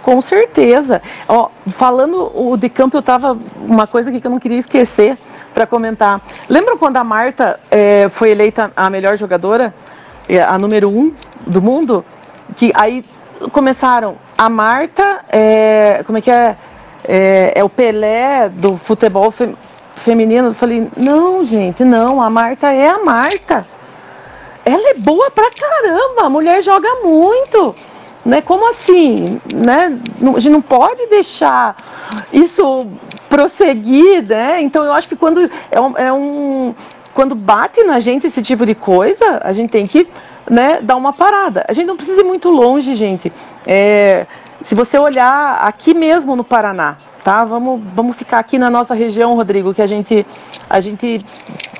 S5: Com certeza. Ó, falando o de campo, eu tava uma coisa aqui que eu não queria esquecer para comentar. Lembram quando a Marta é, foi eleita a melhor jogadora, é, a número um do mundo? Que aí começaram a Marta, é, como é que é? é? é? o Pelé do futebol fe, feminino. Eu falei, não, gente, não, a Marta é a Marta. Ela é boa pra caramba, a mulher joga muito. Né? Como assim? Né? A gente não pode deixar isso prosseguir, né? Então eu acho que quando é um, é um quando bate na gente esse tipo de coisa, a gente tem que né, dar uma parada. A gente não precisa ir muito longe, gente. É, se você olhar aqui mesmo no Paraná, tá? Vamos, vamos ficar aqui na nossa região, Rodrigo, que a gente a gente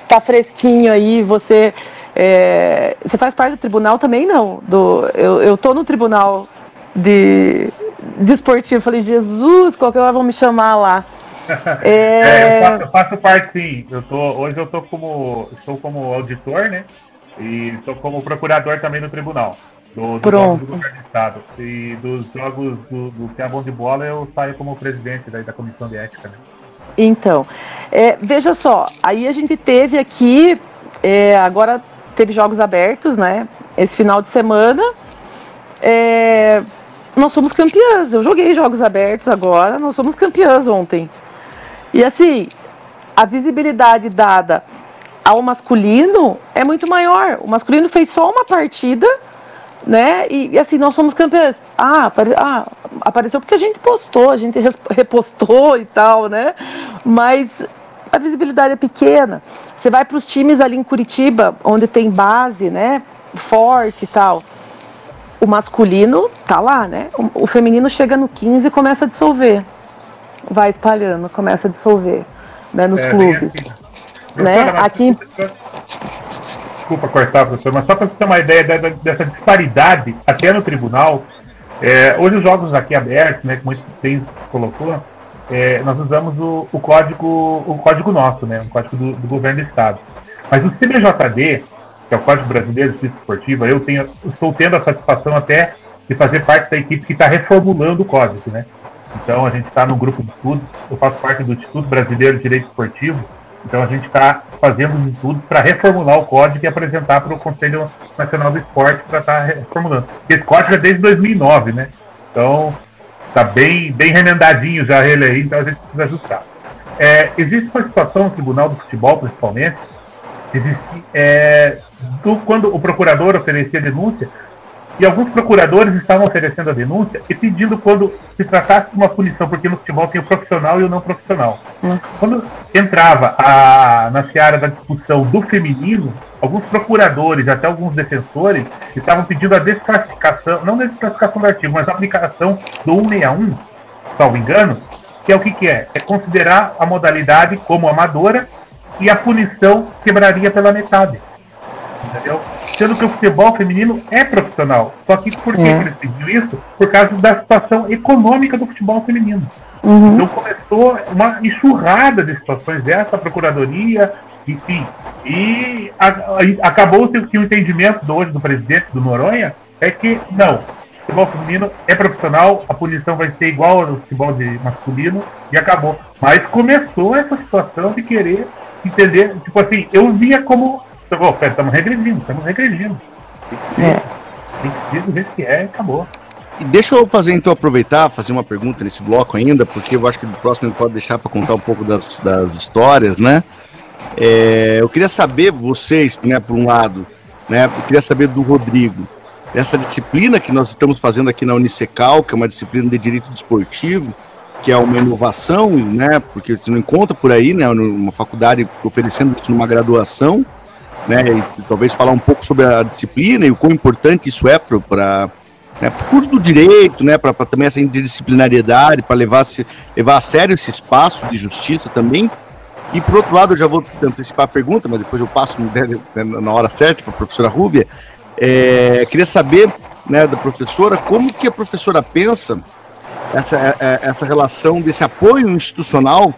S5: tá fresquinho aí. Você é, você faz parte do tribunal também, não? Do, eu, eu tô no tribunal de, de esportivo. Falei, Jesus, qualquer hora vão me chamar lá.
S6: É... é eu, faço, eu, faço, parte sim. Eu tô, hoje eu tô como, estou como auditor, né? E estou como procurador também no tribunal. Do, do
S5: Pronto.
S6: do estado. E dos jogos do, do que é bom de bola, eu saio como presidente daí da comissão de ética. Né?
S5: Então, é, veja só, aí a gente teve aqui, é, agora teve jogos abertos, né? Esse final de semana. É, nós somos campeãs. Eu joguei jogos abertos agora, nós somos campeãs ontem. E assim, a visibilidade dada ao masculino é muito maior. O masculino fez só uma partida, né? E, e assim, nós somos campeãs. Ah, apare, ah, apareceu porque a gente postou, a gente repostou e tal, né? Mas a visibilidade é pequena. Você vai para os times ali em Curitiba, onde tem base, né? Forte e tal. O masculino tá lá, né? O, o feminino chega no 15 e começa a dissolver. Vai espalhando, começa a dissolver né, nos é, clubes. Assim. Né? Aqui.
S6: Desculpa cortar, professor, mas só para você ter uma ideia dessa disparidade até no tribunal, é, hoje os jogos aqui abertos, né, como você colocou, é, nós usamos o, o, código o código nosso, né, o código do, do, governo do estado. Mas o CBJD, que é o Código Brasileiro de Justiça Esportiva, eu tenho, estou tendo a satisfação até de fazer parte da equipe que está reformulando o código, né. Então a gente está no grupo de estudos, eu faço parte do Instituto Brasileiro de Direito Esportivo, então a gente está fazendo de tudo para reformular o código e apresentar para o Conselho Nacional do Esporte para estar tá reformulando. Esse código é desde 2009, né? Então está bem, bem remendadinho já ele aí, então a gente precisa ajustar. É, existe uma situação no Tribunal do Futebol, principalmente, existe, é, do, quando o procurador oferecia denúncia, e alguns procuradores estavam oferecendo a denúncia e pedindo quando se tratasse de uma punição, porque no futebol tem o profissional e o não profissional. Hum. Quando entrava a, na seara da discussão do feminino, alguns procuradores, até alguns defensores, estavam pedindo a desclassificação, não a desclassificação do artigo, mas a aplicação do 161, salvo engano, que é o que, que é? É considerar a modalidade como amadora e a punição quebraria pela metade. Entendeu? Sendo que o futebol feminino é profissional. Só que por que, é. eles pediram isso? Por causa da situação econômica do futebol feminino. Uhum. Então começou uma enxurrada de situações dessa, procuradoria, enfim. E a, a, acabou que o entendimento do hoje do presidente do Noronha é que não, o futebol feminino é profissional, a punição vai ser igual ao futebol de masculino e acabou. Mas começou essa situação de querer entender, tipo assim, eu via como estamos regredindo, estamos regredindo. É. Tem que ser do jeito que é, acabou.
S4: Deixa eu fazer então aproveitar, fazer uma pergunta nesse bloco ainda, porque eu acho que no próximo pode deixar para contar um pouco das, das histórias, né? É, eu queria saber vocês, né, por um lado, né? Eu queria saber do Rodrigo, essa disciplina que nós estamos fazendo aqui na Unicecal, que é uma disciplina de direito desportivo, que é uma inovação, né? Porque você não encontra por aí, né? Uma faculdade oferecendo isso numa graduação né? E talvez falar um pouco sobre a disciplina e o quão importante isso é para né, curso do direito, né, para também essa interdisciplinariedade, para levar, levar a sério esse espaço de justiça também. E por outro lado, eu já vou antecipar a pergunta, mas depois eu passo né, na hora certa para a professora Rúbia. É, queria saber né, da professora como que a professora pensa essa, é, é, essa relação desse apoio institucional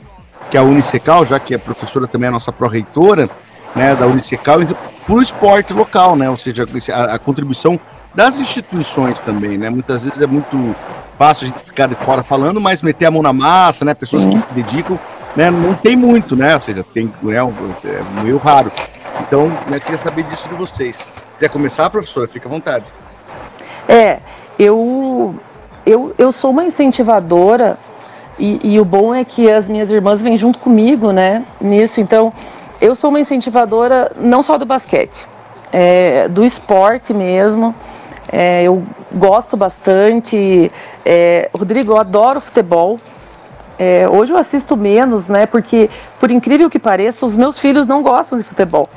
S4: que a Unicecal, já que a professora também é a nossa pró-reitora né, da Unicecal, para o esporte local, né, ou seja, a, a contribuição das instituições também, né? Muitas vezes é muito fácil a gente ficar de fora falando, mas meter a mão na massa, né? Pessoas que se dedicam, né? Não tem muito, né? Ou seja, tem, né? é meio raro. Então, né, eu queria saber disso de vocês. Quer começar, professora? Fica à vontade.
S5: É, eu, eu, eu sou uma incentivadora e, e o bom é que as minhas irmãs vêm junto comigo, né? Nisso, então, eu sou uma incentivadora não só do basquete, é, do esporte mesmo. É, eu gosto bastante. É, Rodrigo, eu adoro futebol. É, hoje eu assisto menos, né? Porque, por incrível que pareça, os meus filhos não gostam de futebol.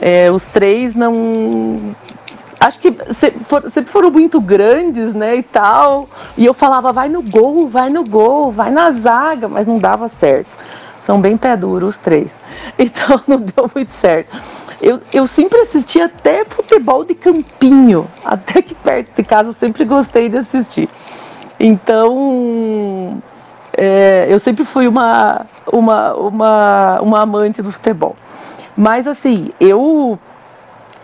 S5: É, os três não. Acho que sempre foram muito grandes, né? E tal. E eu falava, vai no gol, vai no gol, vai na zaga, mas não dava certo. São bem pé duros os três. Então não deu muito certo. Eu, eu sempre assisti até futebol de campinho, até que perto de casa eu sempre gostei de assistir. Então, é, eu sempre fui uma, uma, uma, uma amante do futebol. Mas assim, eu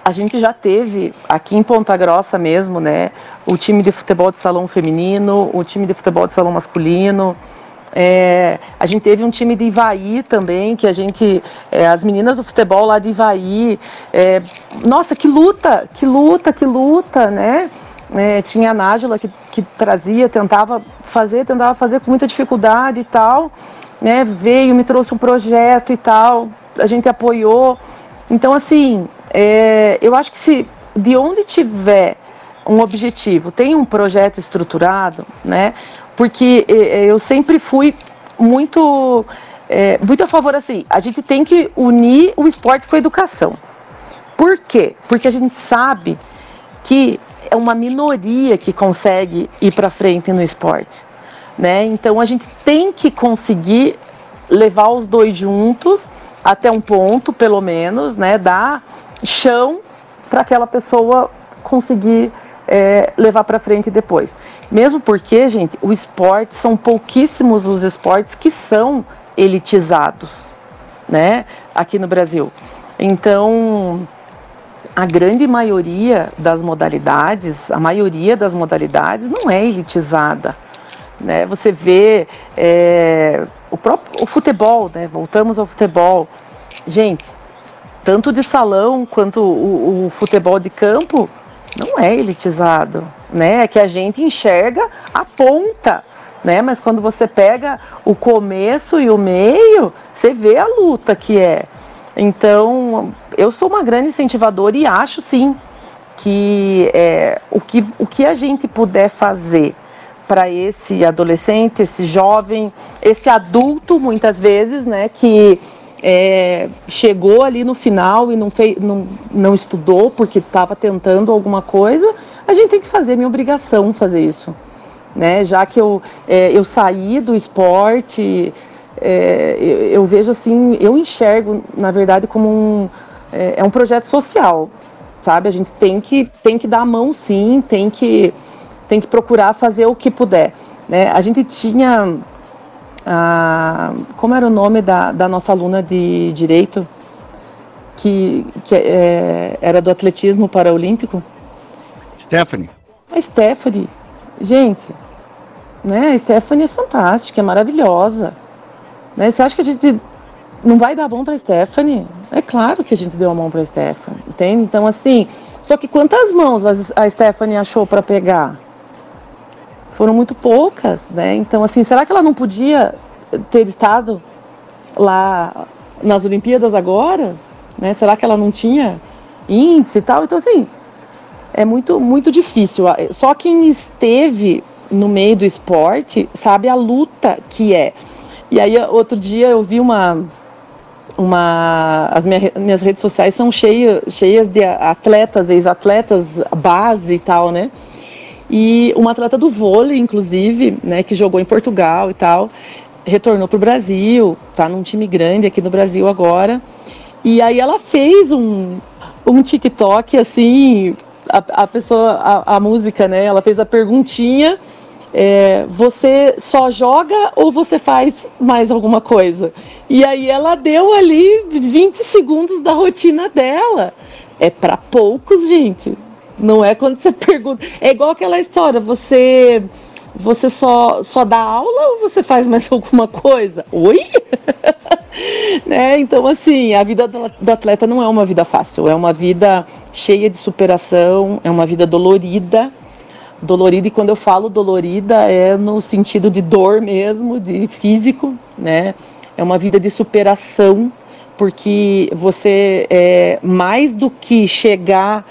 S5: a gente já teve aqui em Ponta Grossa mesmo, né? O time de futebol de salão feminino, o time de futebol de salão masculino. É, a gente teve um time de Ivaí também, que a gente, é, as meninas do futebol lá de Ivaí, é, nossa, que luta, que luta, que luta, né? É, tinha a Nájila que, que trazia, tentava fazer, tentava fazer com muita dificuldade e tal, né? Veio, me trouxe um projeto e tal, a gente apoiou. Então, assim, é, eu acho que se de onde tiver um objetivo, tem um projeto estruturado, né? Porque é, é, eu sempre fui muito, é, muito a favor assim, a gente tem que unir o esporte com a educação. Por quê? Porque a gente sabe que é uma minoria que consegue ir para frente no esporte, né? Então a gente tem que conseguir levar os dois juntos até um ponto, pelo menos, né? Dar chão para aquela pessoa conseguir é, levar para frente depois. Mesmo porque, gente, o esporte são pouquíssimos os esportes que são elitizados, né? Aqui no Brasil. Então, a grande maioria das modalidades, a maioria das modalidades não é elitizada. Né? Você vê é, o próprio o futebol, né? voltamos ao futebol. Gente, tanto de salão quanto o, o futebol de campo não é elitizado, né? É que a gente enxerga a ponta, né? Mas quando você pega o começo e o meio, você vê a luta que é. Então, eu sou uma grande incentivadora e acho sim que é, o, que, o que a gente puder fazer para esse adolescente, esse jovem, esse adulto, muitas vezes, né, que é, chegou ali no final e não, fez, não, não estudou porque estava tentando alguma coisa, a gente tem que fazer, minha obrigação fazer isso. Né? Já que eu, é, eu saí do esporte, é, eu, eu, vejo assim, eu enxergo, na verdade, como um, é, é, um projeto social, sabe? A gente tem que, tem que dar a mão sim, tem que, tem que procurar fazer o que puder. Né? A gente tinha a, como era o nome da, da nossa aluna de direito, que, que é, era do atletismo paraolímpico?
S4: Stephanie.
S5: A Stephanie. Gente, né, a Stephanie é fantástica, é maravilhosa. Né? Você acha que a gente não vai dar mão para Stephanie? É claro que a gente deu a mão para Stephanie, entende? Então, assim, só que quantas mãos a Stephanie achou para pegar? Foram muito poucas, né? Então, assim, será que ela não podia ter estado lá nas Olimpíadas agora? Né? Será que ela não tinha índice e tal? Então, assim, é muito, muito difícil. Só quem esteve no meio do esporte sabe a luta que é. E aí, outro dia eu vi uma. uma as minhas, redes sociais são cheias, cheias de atletas, ex-atletas, base e tal, né? E uma atleta do vôlei, inclusive, né, que jogou em Portugal e tal, retornou para o Brasil, tá num time grande aqui no Brasil agora. E aí ela fez um, um TikTok assim, a, a pessoa, a, a música, né? Ela fez a perguntinha. É, você só joga ou você faz mais alguma coisa? E aí ela deu ali 20 segundos da rotina dela. É para poucos, gente. Não é quando você pergunta. É igual aquela história, você você só, só dá aula ou você faz mais alguma coisa? Oi? né? Então, assim, a vida do atleta não é uma vida fácil, é uma vida cheia de superação, é uma vida dolorida. Dolorida, e quando eu falo dolorida, é no sentido de dor mesmo, de físico, né? É uma vida de superação, porque você, é, mais do que chegar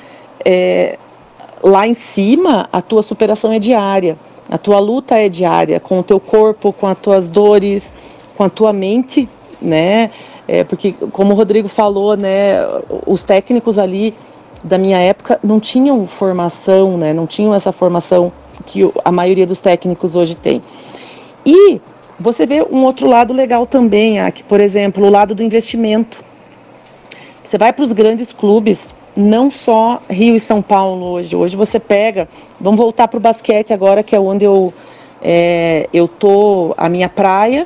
S5: é, lá em cima, a tua superação é diária. A tua luta é diária com o teu corpo, com as tuas dores, com a tua mente, né? É, porque, como o Rodrigo falou, né, os técnicos ali da minha época não tinham formação, né, não tinham essa formação que a maioria dos técnicos hoje tem. E você vê um outro lado legal também, aqui, por exemplo, o lado do investimento. Você vai para os grandes clubes, não só Rio e São Paulo hoje. Hoje você pega, vamos voltar para o basquete agora, que é onde eu é, eu tô a minha praia,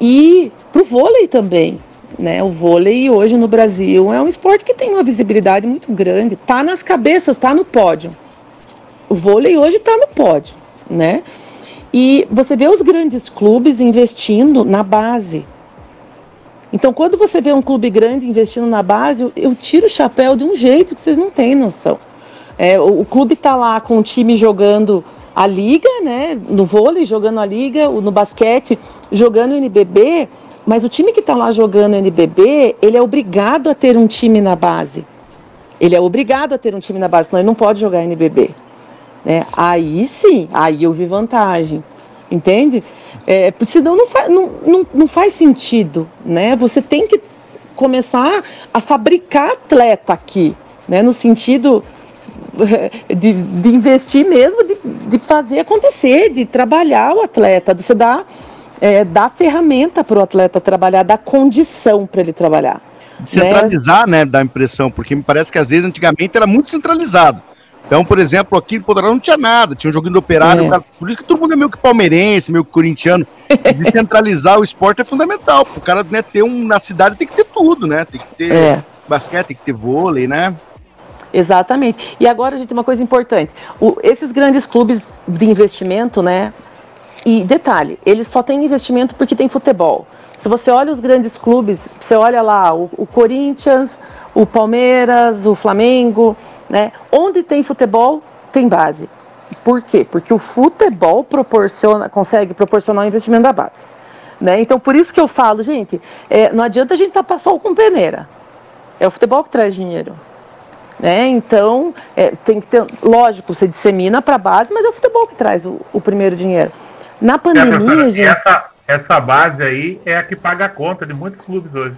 S5: e para o vôlei também. Né? O vôlei hoje no Brasil é um esporte que tem uma visibilidade muito grande, tá nas cabeças, tá no pódio. O vôlei hoje está no pódio, né? E você vê os grandes clubes investindo na base, então, quando você vê um clube grande investindo na base, eu, tiro o chapéu de um jeito que vocês não têm noção. É, o, o, clube está lá com o time jogando a liga, né? No vôlei, jogando a liga, no basquete, jogando o NBB, mas o time que está lá jogando o NBB, ele é obrigado a ter um time na base. Ele é obrigado a ter um time na base, senão ele não pode jogar NBB. Né? Aí sim, aí eu vi vantagem. Entende? É, senão não, faz, não, não, não faz sentido, né? Você tem que começar a fabricar atleta aqui, né? No sentido de, de investir mesmo, de, de, fazer acontecer, de trabalhar o atleta, de você dar, é, dar ferramenta para o atleta trabalhar, dar condição para ele trabalhar.
S4: Centralizar, né? né, dá impressão, porque me parece que às vezes antigamente era muito centralizado. Então, por exemplo, aqui em Poderão não tinha nada, tinha um joguinho do operário, é. cara, por isso que todo mundo é meio que palmeirense, meio que corintiano. Descentralizar o esporte é fundamental. O cara né, ter um na cidade tem que ter tudo, né? Tem que ter é. basquete, tem que ter vôlei, né?
S5: Exatamente. E agora, gente, uma coisa importante: o, esses grandes clubes de investimento, né? E detalhe, eles só têm investimento porque tem futebol. Se você olha os grandes clubes, você olha lá o, o Corinthians, o Palmeiras, o Flamengo, né? Onde tem futebol, tem base. Por quê? Porque o futebol proporciona, consegue proporcionar o investimento da base. Né? Então, por isso que eu falo, gente, é, não adianta a gente tapar sol com peneira. É o futebol que traz dinheiro. Né? Então, é, tem que ter, lógico, você dissemina para a base, mas é o futebol que traz o, o primeiro dinheiro. Na pandemia,
S6: é, gente. Essa, essa base aí é a que paga a conta de muitos clubes hoje.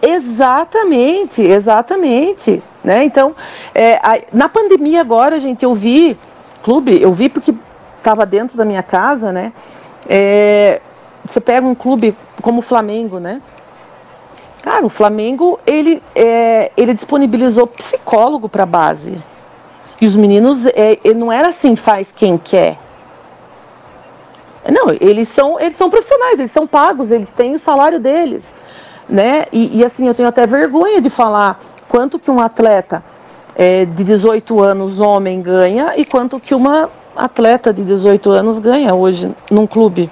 S5: Exatamente, exatamente. Né? Então, é, a, na pandemia agora, gente, eu vi clube, eu vi porque estava dentro da minha casa, né? É, você pega um clube como o Flamengo, né? Cara, o Flamengo ele, é, ele disponibilizou psicólogo para a base. E os meninos, é, não era assim, faz quem quer. Não, eles são, eles são profissionais, eles são pagos, eles têm o salário deles né? E, e, assim, eu tenho até vergonha de falar quanto que um atleta é, de 18 anos, homem, ganha e quanto que uma atleta de 18 anos ganha hoje num clube.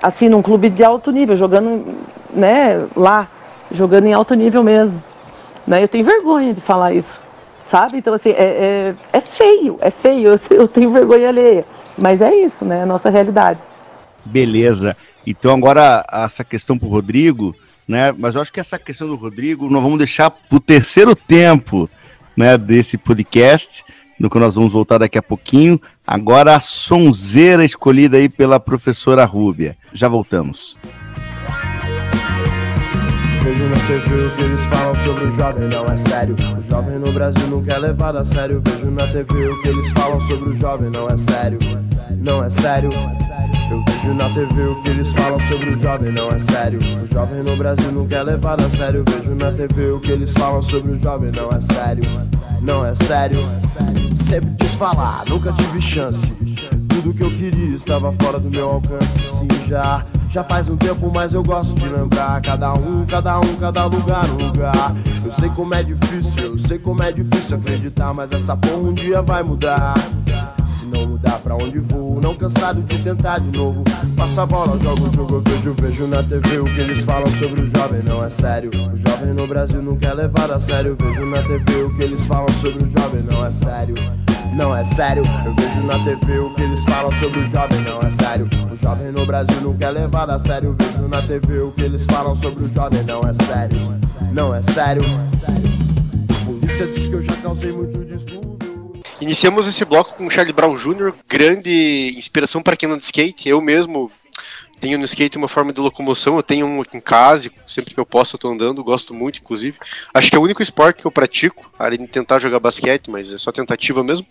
S5: Assim, num clube de alto nível, jogando, né, lá, jogando em alto nível mesmo. Né? Eu tenho vergonha de falar isso, sabe? Então, assim, é, é, é feio, é feio, eu, eu tenho vergonha alheia. Mas é isso, né? É a nossa realidade.
S4: Beleza. Então, agora, essa questão para o Rodrigo, né? Mas eu acho que essa questão do Rodrigo nós vamos deixar para o terceiro tempo, né, desse podcast, no que nós vamos voltar daqui a pouquinho. Agora a sonzeira escolhida aí pela professora Rúbia. Já voltamos.
S8: Vejo na TV o que eles falam sobre o jovem, não é sério. O jovem no Brasil não quer levado a sério. Vejo na TV o que eles falam sobre o jovem, não é sério. Não é sério. Eu vejo na TV o que eles falam sobre o jovem, não é sério. O jovem no Brasil não quer levado a sério. Vejo na TV o que eles falam sobre o jovem, não é sério. Não é sério. Sempre quis falar, nunca tive chance. Tudo que eu queria estava fora do meu alcance. Sim, já já faz um tempo, mas eu gosto de lembrar Cada um, cada um, cada lugar, um lugar Eu sei como é difícil, eu sei como é difícil acreditar Mas essa porra um dia vai mudar não mudar pra onde vou Não cansado de tentar de novo Passa a bola, jogo o jogo, eu vejo, na TV O que eles falam sobre o jovem, não é sério O jovem no Brasil não quer levar a sério Vejo na TV o que eles falam sobre o jovem, não é sério não é sério. Eu vejo na TV o que eles falam sobre o jovem, não é sério. O jovem no Brasil não quer levar a sério. Eu vejo na TV o que eles falam sobre o jovem, não é sério. Não é sério. A polícia diz que eu já causei muito distúrbio.
S3: Iniciamos esse bloco com Charlie Brown Jr., grande inspiração para quem anda de skate. Eu mesmo tenho no skate uma forma de locomoção, eu tenho um aqui em casa, sempre que eu posso eu tô andando, gosto muito, inclusive. Acho que é o único esporte que eu pratico, além de tentar jogar basquete, mas é só tentativa mesmo.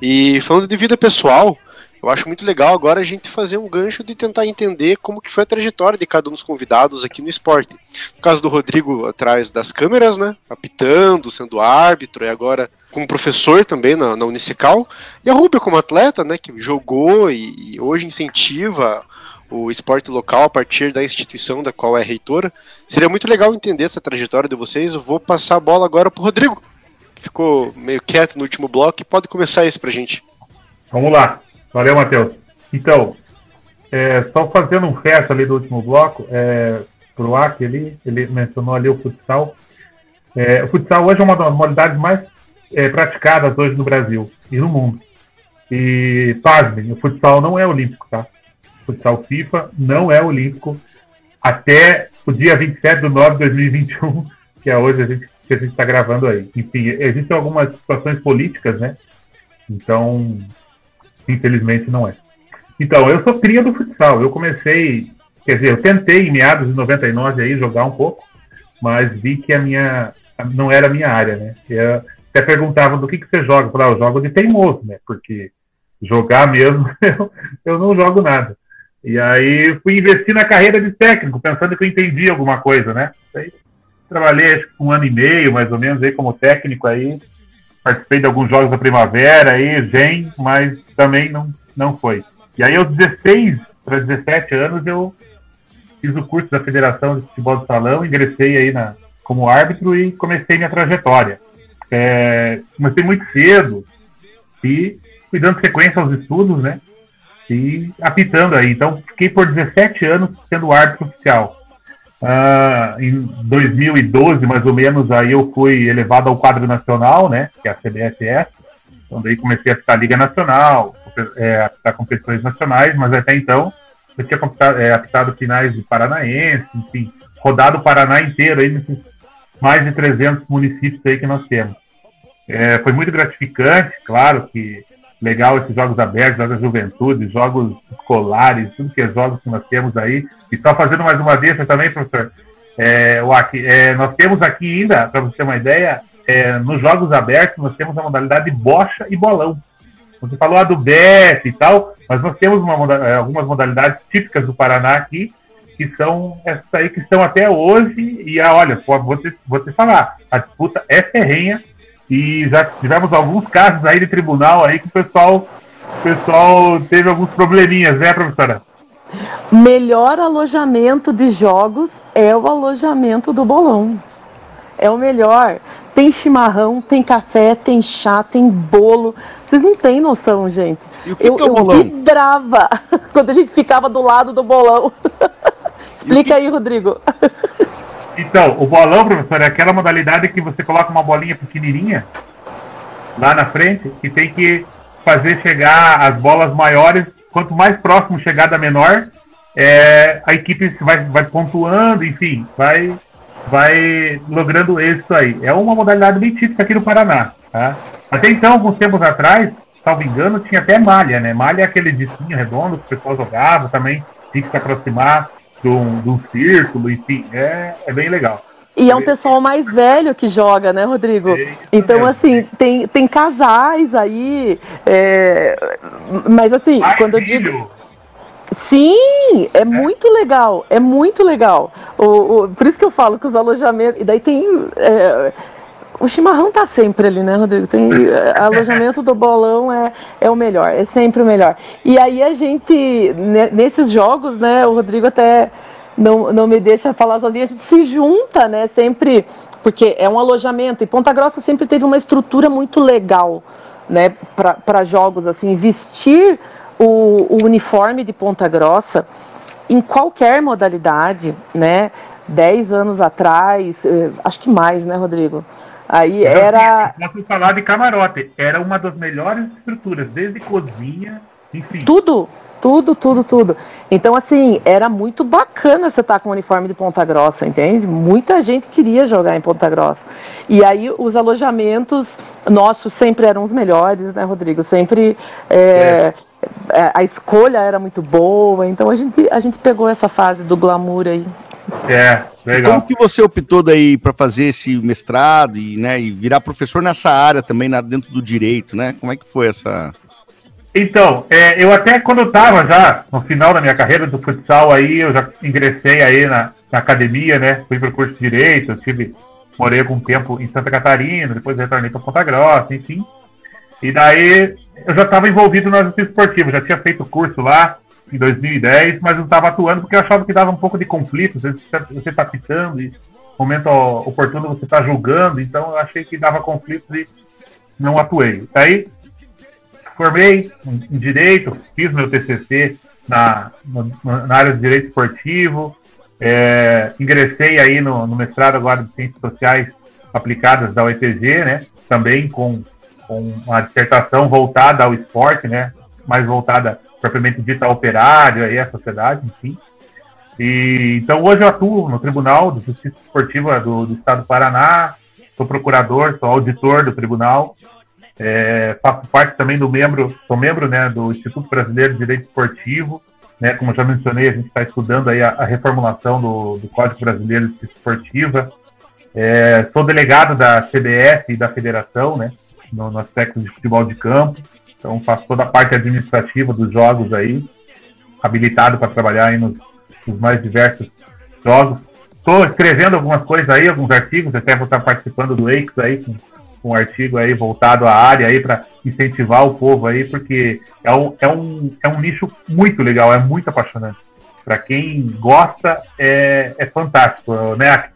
S3: E falando de vida pessoal, eu acho muito legal agora a gente fazer um gancho de tentar entender como que foi a trajetória de cada um dos convidados aqui no esporte. No caso do Rodrigo atrás das câmeras, né, apitando, sendo árbitro, e agora como professor também na, na Unicecal, e a Rubia como atleta, né, que jogou e, e hoje incentiva o esporte local a partir da instituição da qual é reitora. Seria muito legal entender essa trajetória de vocês. Eu vou passar a bola agora para o Rodrigo, que ficou meio quieto no último bloco, e pode começar isso para gente.
S6: Vamos lá. Valeu, Matheus. Então, é, só fazendo um resto ali do último bloco, é, para o Aki, ele, ele mencionou ali o futsal. É, o futsal hoje é uma das modalidades mais é, praticadas hoje no Brasil e no mundo. E, pasmem, o futsal não é olímpico, tá? futsal FIFA não é olímpico até o dia 27 de nove de 2021, que é hoje a gente, que a gente está gravando aí. Enfim, existem algumas situações políticas, né? Então, infelizmente não é. Então, eu sou cria do futsal. Eu comecei, quer dizer, eu tentei em meados de 99 aí jogar um pouco, mas vi que a minha não era a minha área, né? Eu até perguntavam do que, que você joga. Eu falava, ah, eu jogo de teimoso, né? Porque jogar mesmo, eu, eu não jogo nada. E aí fui investir na carreira de técnico, pensando que eu entendia alguma coisa, né? Aí, trabalhei acho, um ano e meio, mais ou menos, aí como técnico aí. Participei de alguns jogos da primavera aí, vem, mas também não, não foi. E aí, aos 16 para 17 anos, eu fiz o curso da Federação de Futebol de Salão, ingressei aí na, como árbitro e comecei minha trajetória. É, comecei muito cedo e fui dando sequência aos estudos, né? e apitando aí. Então, fiquei por 17 anos sendo árbitro oficial. Uh, em 2012, mais ou menos, aí eu fui elevado ao quadro nacional, né, que é a CBSS. Então, daí comecei a apitar a Liga Nacional, é, apitar competições nacionais, mas até então eu tinha apitado, é, apitado finais de Paranaense, enfim, rodado o Paraná inteiro aí nesses mais de 300 municípios aí que nós temos. É, foi muito gratificante, claro que legal esses jogos abertos, jogos da juventude, jogos escolares, tudo que é jogos que nós temos aí. E só fazendo mais uma deixa também, professor, é, o, é, nós temos aqui ainda, para você ter uma ideia, é, nos jogos abertos nós temos a modalidade bocha e bolão. Você falou a do BET e tal, mas nós temos uma, é, algumas modalidades típicas do Paraná aqui, que são essas aí que estão até hoje, e a, olha, vou te, vou te falar, a disputa é ferrenha, e já tivemos alguns casos aí de tribunal aí que o pessoal, o pessoal teve alguns probleminhas, né, professora?
S5: Melhor alojamento de jogos é o alojamento do bolão. É o melhor. Tem chimarrão, tem café, tem chá, tem bolo. Vocês não têm noção, gente.
S4: E o que eu, que é o bolão?
S5: eu vibrava quando a gente ficava do lado do bolão. Explica aí, Rodrigo.
S6: Então, o bolão, professor, é aquela modalidade que você coloca uma bolinha pequenininha lá na frente e tem que fazer chegar as bolas maiores. Quanto mais próximo chegar da menor, é, a equipe vai, vai pontuando, enfim, vai, vai logrando êxito aí. É uma modalidade bem típica aqui no Paraná. Tá? Até então, alguns tempos atrás, salvo engano, tinha até malha, né? Malha é aquele disquinho redondo que o pessoal jogava também, tinha que se aproximar. De um, de um círculo, enfim, é, é bem legal.
S5: E é um pessoal mais velho que joga, né, Rodrigo?
S6: É
S5: então, assim, tem, tem casais aí. é, Mas, assim, quando eu
S6: filho,
S5: digo. Sim, é muito legal, é muito legal. O, o- por isso que eu falo que os alojamentos. E daí tem. é, o chimarrão tá sempre ali, né, Rodrigo? Tem, é, alojamento do bolão é, é o melhor, é sempre o melhor. E aí a gente, ne- nesses jogos, né, o Rodrigo até não, não me deixa falar sozinho, a gente se junta, né, sempre, porque é um alojamento. E Ponta Grossa sempre teve uma estrutura muito legal, né, para jogos, assim, vestir o, o uniforme de Ponta Grossa em qualquer modalidade, né? Dez anos atrás, eh, acho que mais, né, Rodrigo? Aí era
S6: Posso falar de camarote. Era uma das melhores estruturas, desde cozinha, enfim.
S5: tudo, tudo, tudo, tudo. Então, assim, era muito bacana você estar com o uniforme de Ponta Grossa, entende? Muita gente queria jogar em Ponta Grossa. E aí os alojamentos nossos sempre eram os melhores, né, Rodrigo? Sempre é, é, a escolha era muito boa. Então a gente, a gente pegou essa fase do glamour aí.
S6: É, legal.
S4: Como que você optou daí para fazer esse mestrado e, né, e virar professor nessa área também, na- dentro do direito, né? Como é que foi essa...
S6: Então, é, eu até quando eu estava já no final da minha carreira do futsal aí, eu já ingressei aí na, na academia, né? Fui para o curso de Direito, tive, morei algum tempo em Santa Catarina, depois retornei para Ponta Grossa, enfim. E daí eu já estava envolvido no justiça esportivo, já tinha feito curso lá em 2010, mas não estava atuando porque eu achava que dava um pouco de conflito, você está pitando e momento oportuno você está julgando, então eu achei que dava conflito e não atuei. Daí formei em direito, fiz meu TCC na, na área de direito esportivo, é, ingressei aí no, no mestrado agora de ciências sociais aplicadas da UETG, né? Também com, com uma dissertação voltada ao esporte, né? Mais voltada propriamente dita operário aí à sociedade, enfim. E, então hoje eu atuo no Tribunal de Justiça Esportiva do, do Estado do Paraná, sou procurador, sou auditor do tribunal, é, faço parte também do membro, sou membro né, do Instituto Brasileiro de Direito Esportivo, né, como já mencionei, a gente está estudando aí a, a reformulação do, do Código Brasileiro de Justiça Esportiva. É, sou delegado da CBF e da Federação, né, no, no aspecto de futebol de campo, então faço toda a parte administrativa dos jogos aí, habilitado para trabalhar aí nos, nos mais diversos jogos. Estou escrevendo algumas coisas aí, alguns artigos, até vou estar participando do EIX aí com com um artigo aí voltado à área aí para incentivar o povo aí, porque é um, é um, é um nicho muito legal, é muito apaixonante. Para quem gosta, é, é fantástico, né?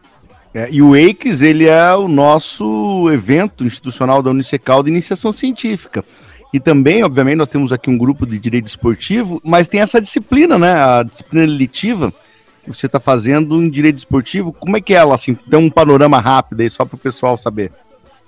S4: É, e o EICS, ele é o nosso evento institucional da Unicecal de iniciação científica. E também, obviamente, nós temos aqui um grupo de direito esportivo, mas tem essa disciplina, né? A disciplina eletiva que você está fazendo em direito esportivo. Como é que é ela, assim? Dá um panorama rápido aí, só para o pessoal saber.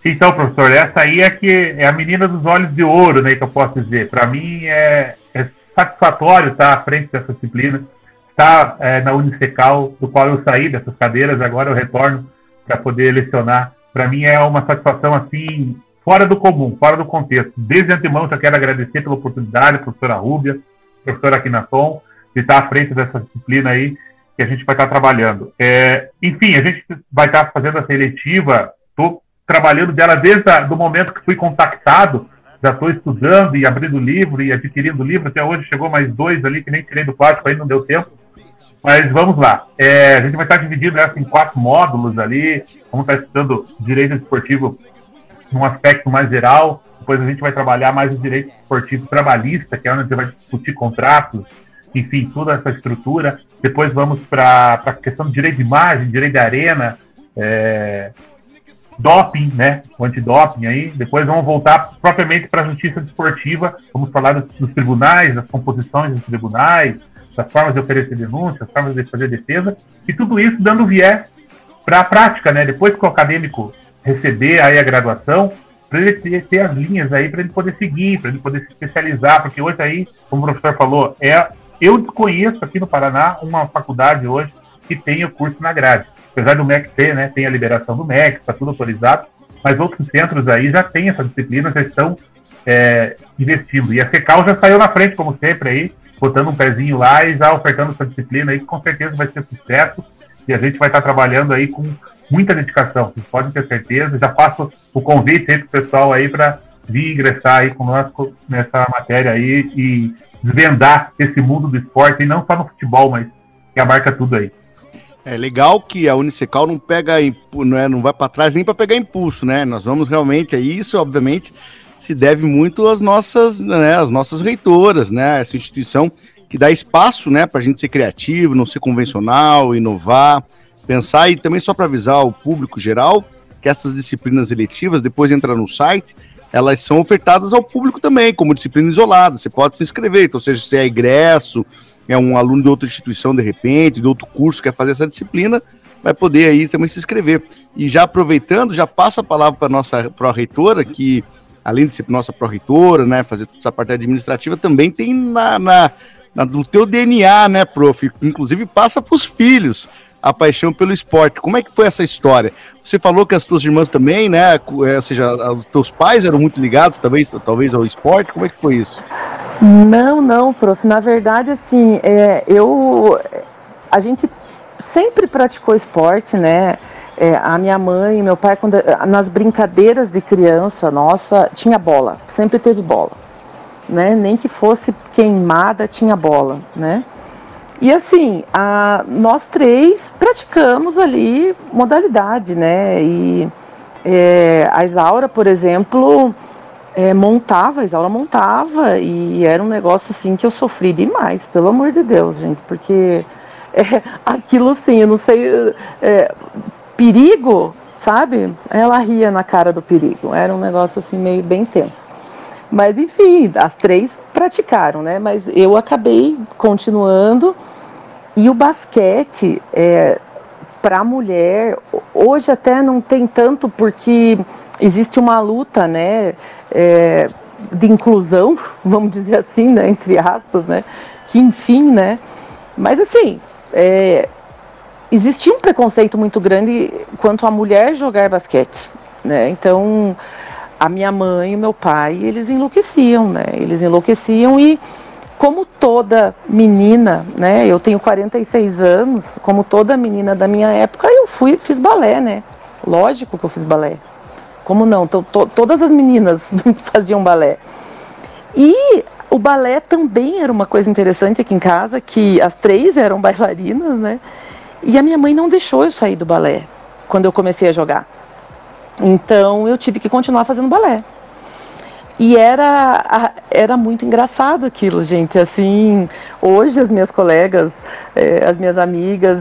S6: Então, professor, essa aí é que é a menina dos olhos de ouro, né, que eu posso dizer. Para mim é, é satisfatório estar à frente dessa disciplina, estar é, na Unicecal, do qual eu saí dessas cadeiras, agora eu retorno para poder lecionar. Para mim é uma satisfação assim fora do comum, fora do contexto. Desde antemão já quero agradecer pela oportunidade, professora Rúbia, professora Aquinaton, de estar à frente dessa disciplina aí que a gente vai estar trabalhando. É, enfim, a gente vai estar fazendo essa eletiva, estou trabalhando dela desde o momento que fui contactado, já estou estudando e abrindo livro e adquirindo livro, até hoje chegou mais dois ali que nem tirei do plástico, aí não deu tempo. Mas vamos lá. É, a gente vai estar dividindo essa em quatro módulos ali. Vamos estar estudando direito esportivo num aspecto mais geral. Depois a gente vai trabalhar mais o direito esportivo trabalhista, que é onde a gente vai discutir contratos, enfim, toda essa estrutura. Depois vamos para a questão do direito de imagem, direito de arena, é, doping, né? O antidoping aí. Depois vamos voltar propriamente para a justiça desportiva. Vamos falar dos, dos, tribunais, das composições dos tribunais, das formas de oferecer denúncias, das formas de fazer defesa, e tudo isso dando viés para a prática, né? Depois que o acadêmico receber aí a graduação, para ele ter, ter, as linhas aí para ele poder seguir, para ele poder se especializar, porque hoje aí, como o professor falou, é eu desconheço aqui no Paraná uma faculdade hoje que tenha o curso na grade. Apesar do MEC ter, né, tem a liberação do MEC, está tudo autorizado, mas outros centros aí já têm essa disciplina, já estão é, investindo. E a FECAL já saiu na frente, como sempre, aí, botando um pezinho lá e já ofertando essa disciplina aí, que com certeza vai ser sucesso. E a gente vai estar trabalhando aí com muita dedicação, vocês podem ter certeza. Já faço o convite aí pro pessoal aí para vir ingressar aí nós nessa matéria aí e desvendar esse mundo do esporte, e não só no futebol, mas que abarca tudo aí.
S4: É legal que a Unicecal não pega, não, é, não vai para trás nem para pegar impulso, né? Nós vamos realmente, é isso, obviamente, se deve muito às nossas, né, às nossas reitoras, né? Essa instituição que dá espaço, né, para a gente ser criativo, não ser convencional, inovar, pensar e também só para avisar o público geral que essas disciplinas eletivas, depois entra no site, elas são ofertadas ao público também, como disciplina isolada. Você pode se inscrever, então, seja se é ingresso, é um aluno de outra instituição de repente, de outro curso, quer fazer essa disciplina, vai poder aí também se inscrever. E já aproveitando, já passa a palavra para nossa pró-reitora, que além de ser nossa pró-reitora, né, fazer toda essa parte administrativa, também tem na, na, na, no teu DNA, né, prof? Inclusive passa para os filhos a paixão pelo esporte. Como é que foi essa história? Você falou que as tuas irmãs também, né? É, ou seja, os teus pais eram muito ligados, talvez, talvez ao esporte. Como é que foi isso?
S5: Não, não, prof. Na verdade, assim, é, eu. A gente sempre praticou esporte, né? É, a minha mãe e meu pai, quando, nas brincadeiras de criança, nossa, tinha bola, sempre teve bola, né? Nem que fosse queimada, tinha bola, né? E assim, a, nós três praticamos ali modalidade, né? E é, a Isaura, por exemplo, é, montava, a Isaura montava, e era um negócio assim que eu sofri demais, pelo amor de Deus, gente, porque é, aquilo sim, eu não sei, é, perigo, sabe? Ela ria na cara do perigo, era um negócio assim meio bem tenso. Mas enfim, as três praticaram, né? Mas eu acabei continuando. E o basquete, é, para a mulher, hoje até não tem tanto, porque existe uma luta, né? É, de inclusão, vamos dizer assim, né, entre aspas, né, que enfim, né, mas assim, é, existia um preconceito muito grande quanto a mulher jogar basquete, né, então a minha mãe e o meu pai, eles enlouqueciam, né? Eles enlouqueciam e como toda menina, né? Eu tenho 46 anos, como toda menina da minha época, eu fui fiz balé, né? Lógico que eu fiz balé. Como não? to, todas as meninas faziam balé. E o balé também era uma coisa interessante aqui em casa, que as três eram bailarinas, né? E a minha mãe não deixou eu sair do balé quando eu comecei a jogar. Então eu tive que continuar fazendo balé. E era, era muito engraçado aquilo, gente. Assim, hoje as minhas colegas, eh, as minhas amigas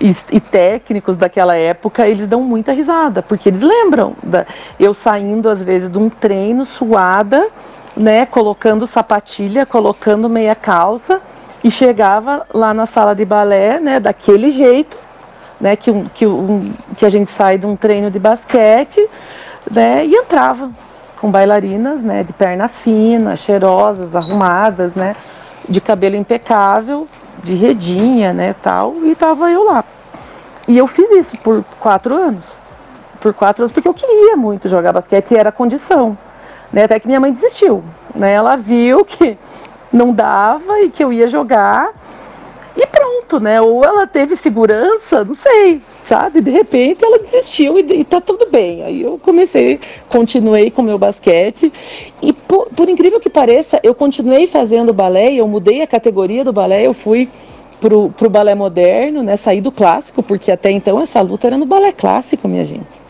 S5: e, e, técnicos daquela época, eles dão muita risada, porque eles lembram da, eu saindo às vezes de um treino suada, né, colocando sapatilha, colocando meia calça e chegava lá na sala de balé, né, daquele jeito, né, que, um, que, um, que a gente sai de um treino de basquete, né, e entrava com bailarinas, né, de perna fina, cheirosas, arrumadas, né, de cabelo impecável, de redinha, né, tal, e tava eu lá. E eu fiz isso por quatro anos, por quatro anos, porque eu queria muito jogar basquete e era condição, né, até que minha mãe desistiu, né, ela viu que não dava e que eu ia jogar e pronto, né? Ou ela teve segurança, não sei, sabe? De repente ela desistiu e, e tá tudo bem. Aí eu comecei, continuei com meu basquete. E por, por incrível que pareça, eu continuei fazendo balé, eu mudei a categoria do balé, eu fui pro, pro balé moderno, né? Saí do clássico, porque até então essa luta era no balé clássico, minha gente.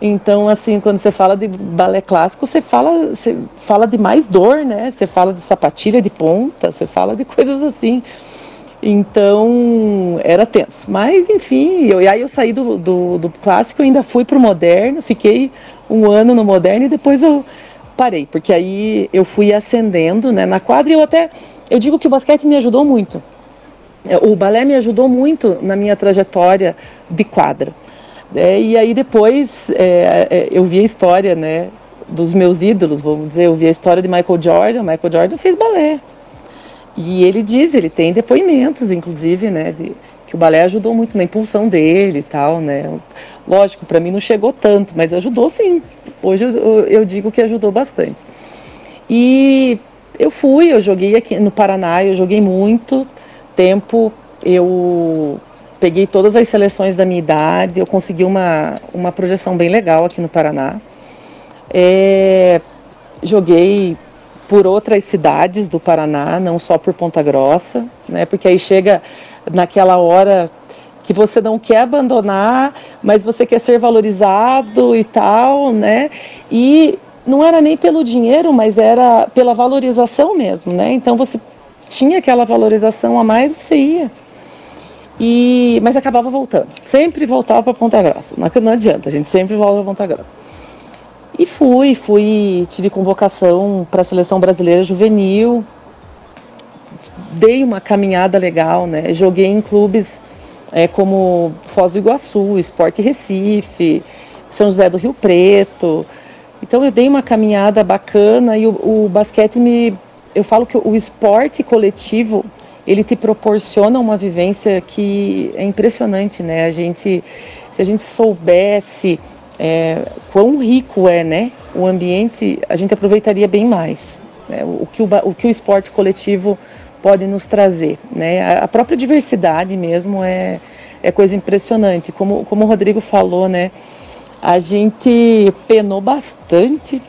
S5: Então, assim, quando você fala de balé clássico, você fala, você fala de mais dor, né? Você fala de sapatilha de ponta, você fala de coisas assim. Então era tenso. Mas enfim, eu, e aí eu saí do, do, do clássico, ainda fui para o moderno, fiquei um ano no moderno e depois eu parei, porque aí eu fui ascendendo né, na quadra e eu até. Eu digo que o basquete me ajudou muito. O balé me ajudou muito na minha trajetória de quadra. É, e aí depois é, é, eu vi a história né, dos meus ídolos, vamos dizer, eu vi a história de Michael Jordan. Michael Jordan fez balé, e ele diz, ele tem depoimentos, inclusive, né, de, que o balé ajudou muito na impulsão dele e tal, né. Lógico, para mim não chegou tanto, mas ajudou sim. Hoje eu, eu digo que ajudou bastante. E eu fui, eu joguei aqui no Paraná, eu joguei muito tempo, eu peguei todas as seleções da minha idade, eu consegui uma, uma projeção bem legal aqui no Paraná. É, joguei por outras cidades do Paraná, não só por Ponta Grossa, né? Porque aí chega naquela hora que você não quer abandonar, mas você quer ser valorizado e tal, né? E não era nem pelo dinheiro, mas era pela valorização mesmo, né? Então você tinha aquela valorização a mais, você ia. E, mas acabava voltando. Sempre voltava para Ponta Grossa. Não, não adianta, a gente sempre volta para Ponta Grossa. E fui, fui, tive convocação para a seleção brasileira juvenil. Dei uma caminhada legal, né? Joguei em clubes é, como Foz do Iguaçu, Esporte Recife, São José do Rio Preto. Então eu dei uma caminhada bacana e o, o basquete me. Eu falo que o esporte coletivo ele te proporciona uma vivência que é impressionante, né? A gente, se a gente soubesse é, quão rico é né, o ambiente, a gente aproveitaria bem mais. Né, o, que o, o que o esporte coletivo pode nos trazer. Né? A, própria diversidade mesmo é, é coisa impressionante. Como, como o Rodrigo falou, né, a gente penou bastante.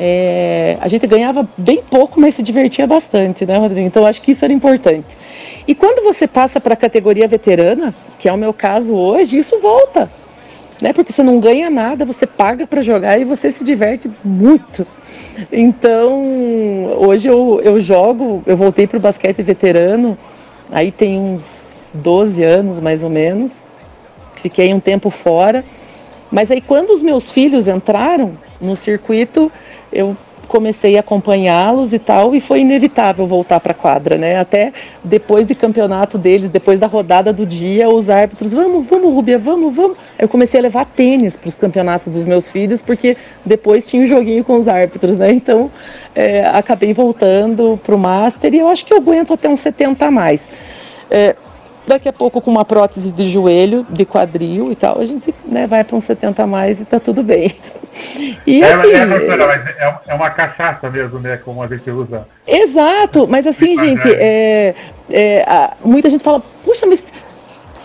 S5: É, a gente ganhava bem pouco, mas se divertia bastante, né, Rodrigo? Então acho que isso era importante. E quando você passa para a categoria veterana, que é o meu caso hoje, isso volta né? Porque você não ganha nada, você paga para jogar e você se diverte muito. Então, hoje eu, eu jogo, eu voltei para o basquete veterano, aí tem uns 12 anos mais ou menos. Fiquei um tempo fora. Mas aí quando os meus filhos entraram no circuito, eu comecei a acompanhá-los e tal, e foi inevitável voltar para a quadra, né? Até depois do campeonato deles, depois da rodada do dia, os árbitros, vamos, vamos, Rubia, vamos, vamos. Eu comecei a levar tênis para os campeonatos dos meus filhos, porque depois tinha um joguinho com os árbitros, né? Então, é, acabei voltando para o Master e eu acho que eu aguento até uns 70 a mais. É, Daqui a pouco, com uma prótese de joelho, de quadril e tal, a gente né, vai para uns 70 a mais e tá tudo bem.
S6: E, é, assim, é, é, é, uma cachaça mesmo, né? Como a gente usa.
S5: Exato, mas assim, gente, é, é, a, muita gente fala, puxa, mas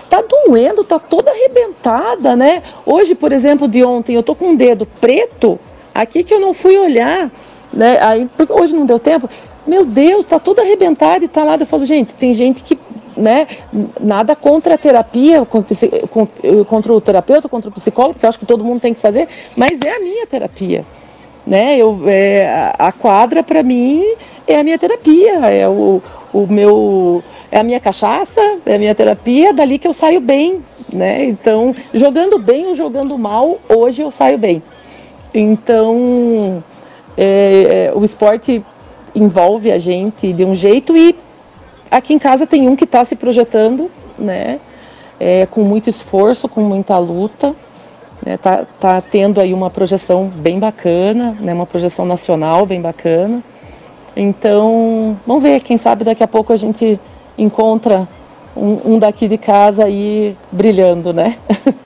S5: tá doendo, tá toda arrebentada, né? Hoje, por exemplo, de ontem, eu tô com um dedo preto aqui que eu não fui olhar, né? Aí, porque hoje não deu tempo. Meu Deus, tá toda arrebentada e tá lá. Eu falo, gente, tem gente que né, nada contra a terapia, contra o terapeuta, contra o psicólogo, porque eu acho que todo mundo tem que fazer, mas é a minha terapia. Né? Eu, é, a quadra, para mim, é a minha terapia, é o, o meu. É a minha cachaça, é a minha terapia, é dali que eu saio bem, né? Então, jogando bem ou jogando mal, hoje eu saio bem. Então, é, é, o esporte envolve a gente de um jeito e Aqui em casa tem um que está se projetando, né? É, com muito esforço, com muita luta. Né, tá, tá tendo aí uma projeção bem bacana, né, uma projeção nacional bem bacana. Então, vamos ver, quem sabe daqui a pouco a gente encontra um, um daqui de casa aí brilhando, né?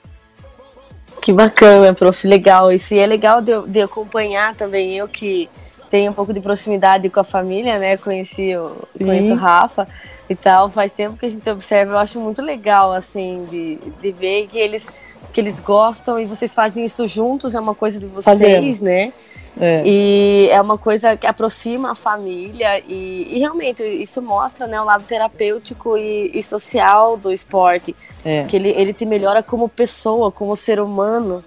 S1: Que bacana, prof, legal. Isso e é legal de, de acompanhar também eu que tenho um pouco de proximidade com a família, né? Conheci o, conheço o Rafa e tal. Faz tempo que a gente observa. Eu acho muito legal, assim, de, de ver que eles, que eles gostam e vocês fazem isso juntos. É uma coisa de vocês, Fazemos. né? É. E é uma coisa que aproxima a família e, e realmente isso mostra né, o lado terapêutico e, e social do esporte. É. Que ele, ele te melhora como pessoa, como ser humano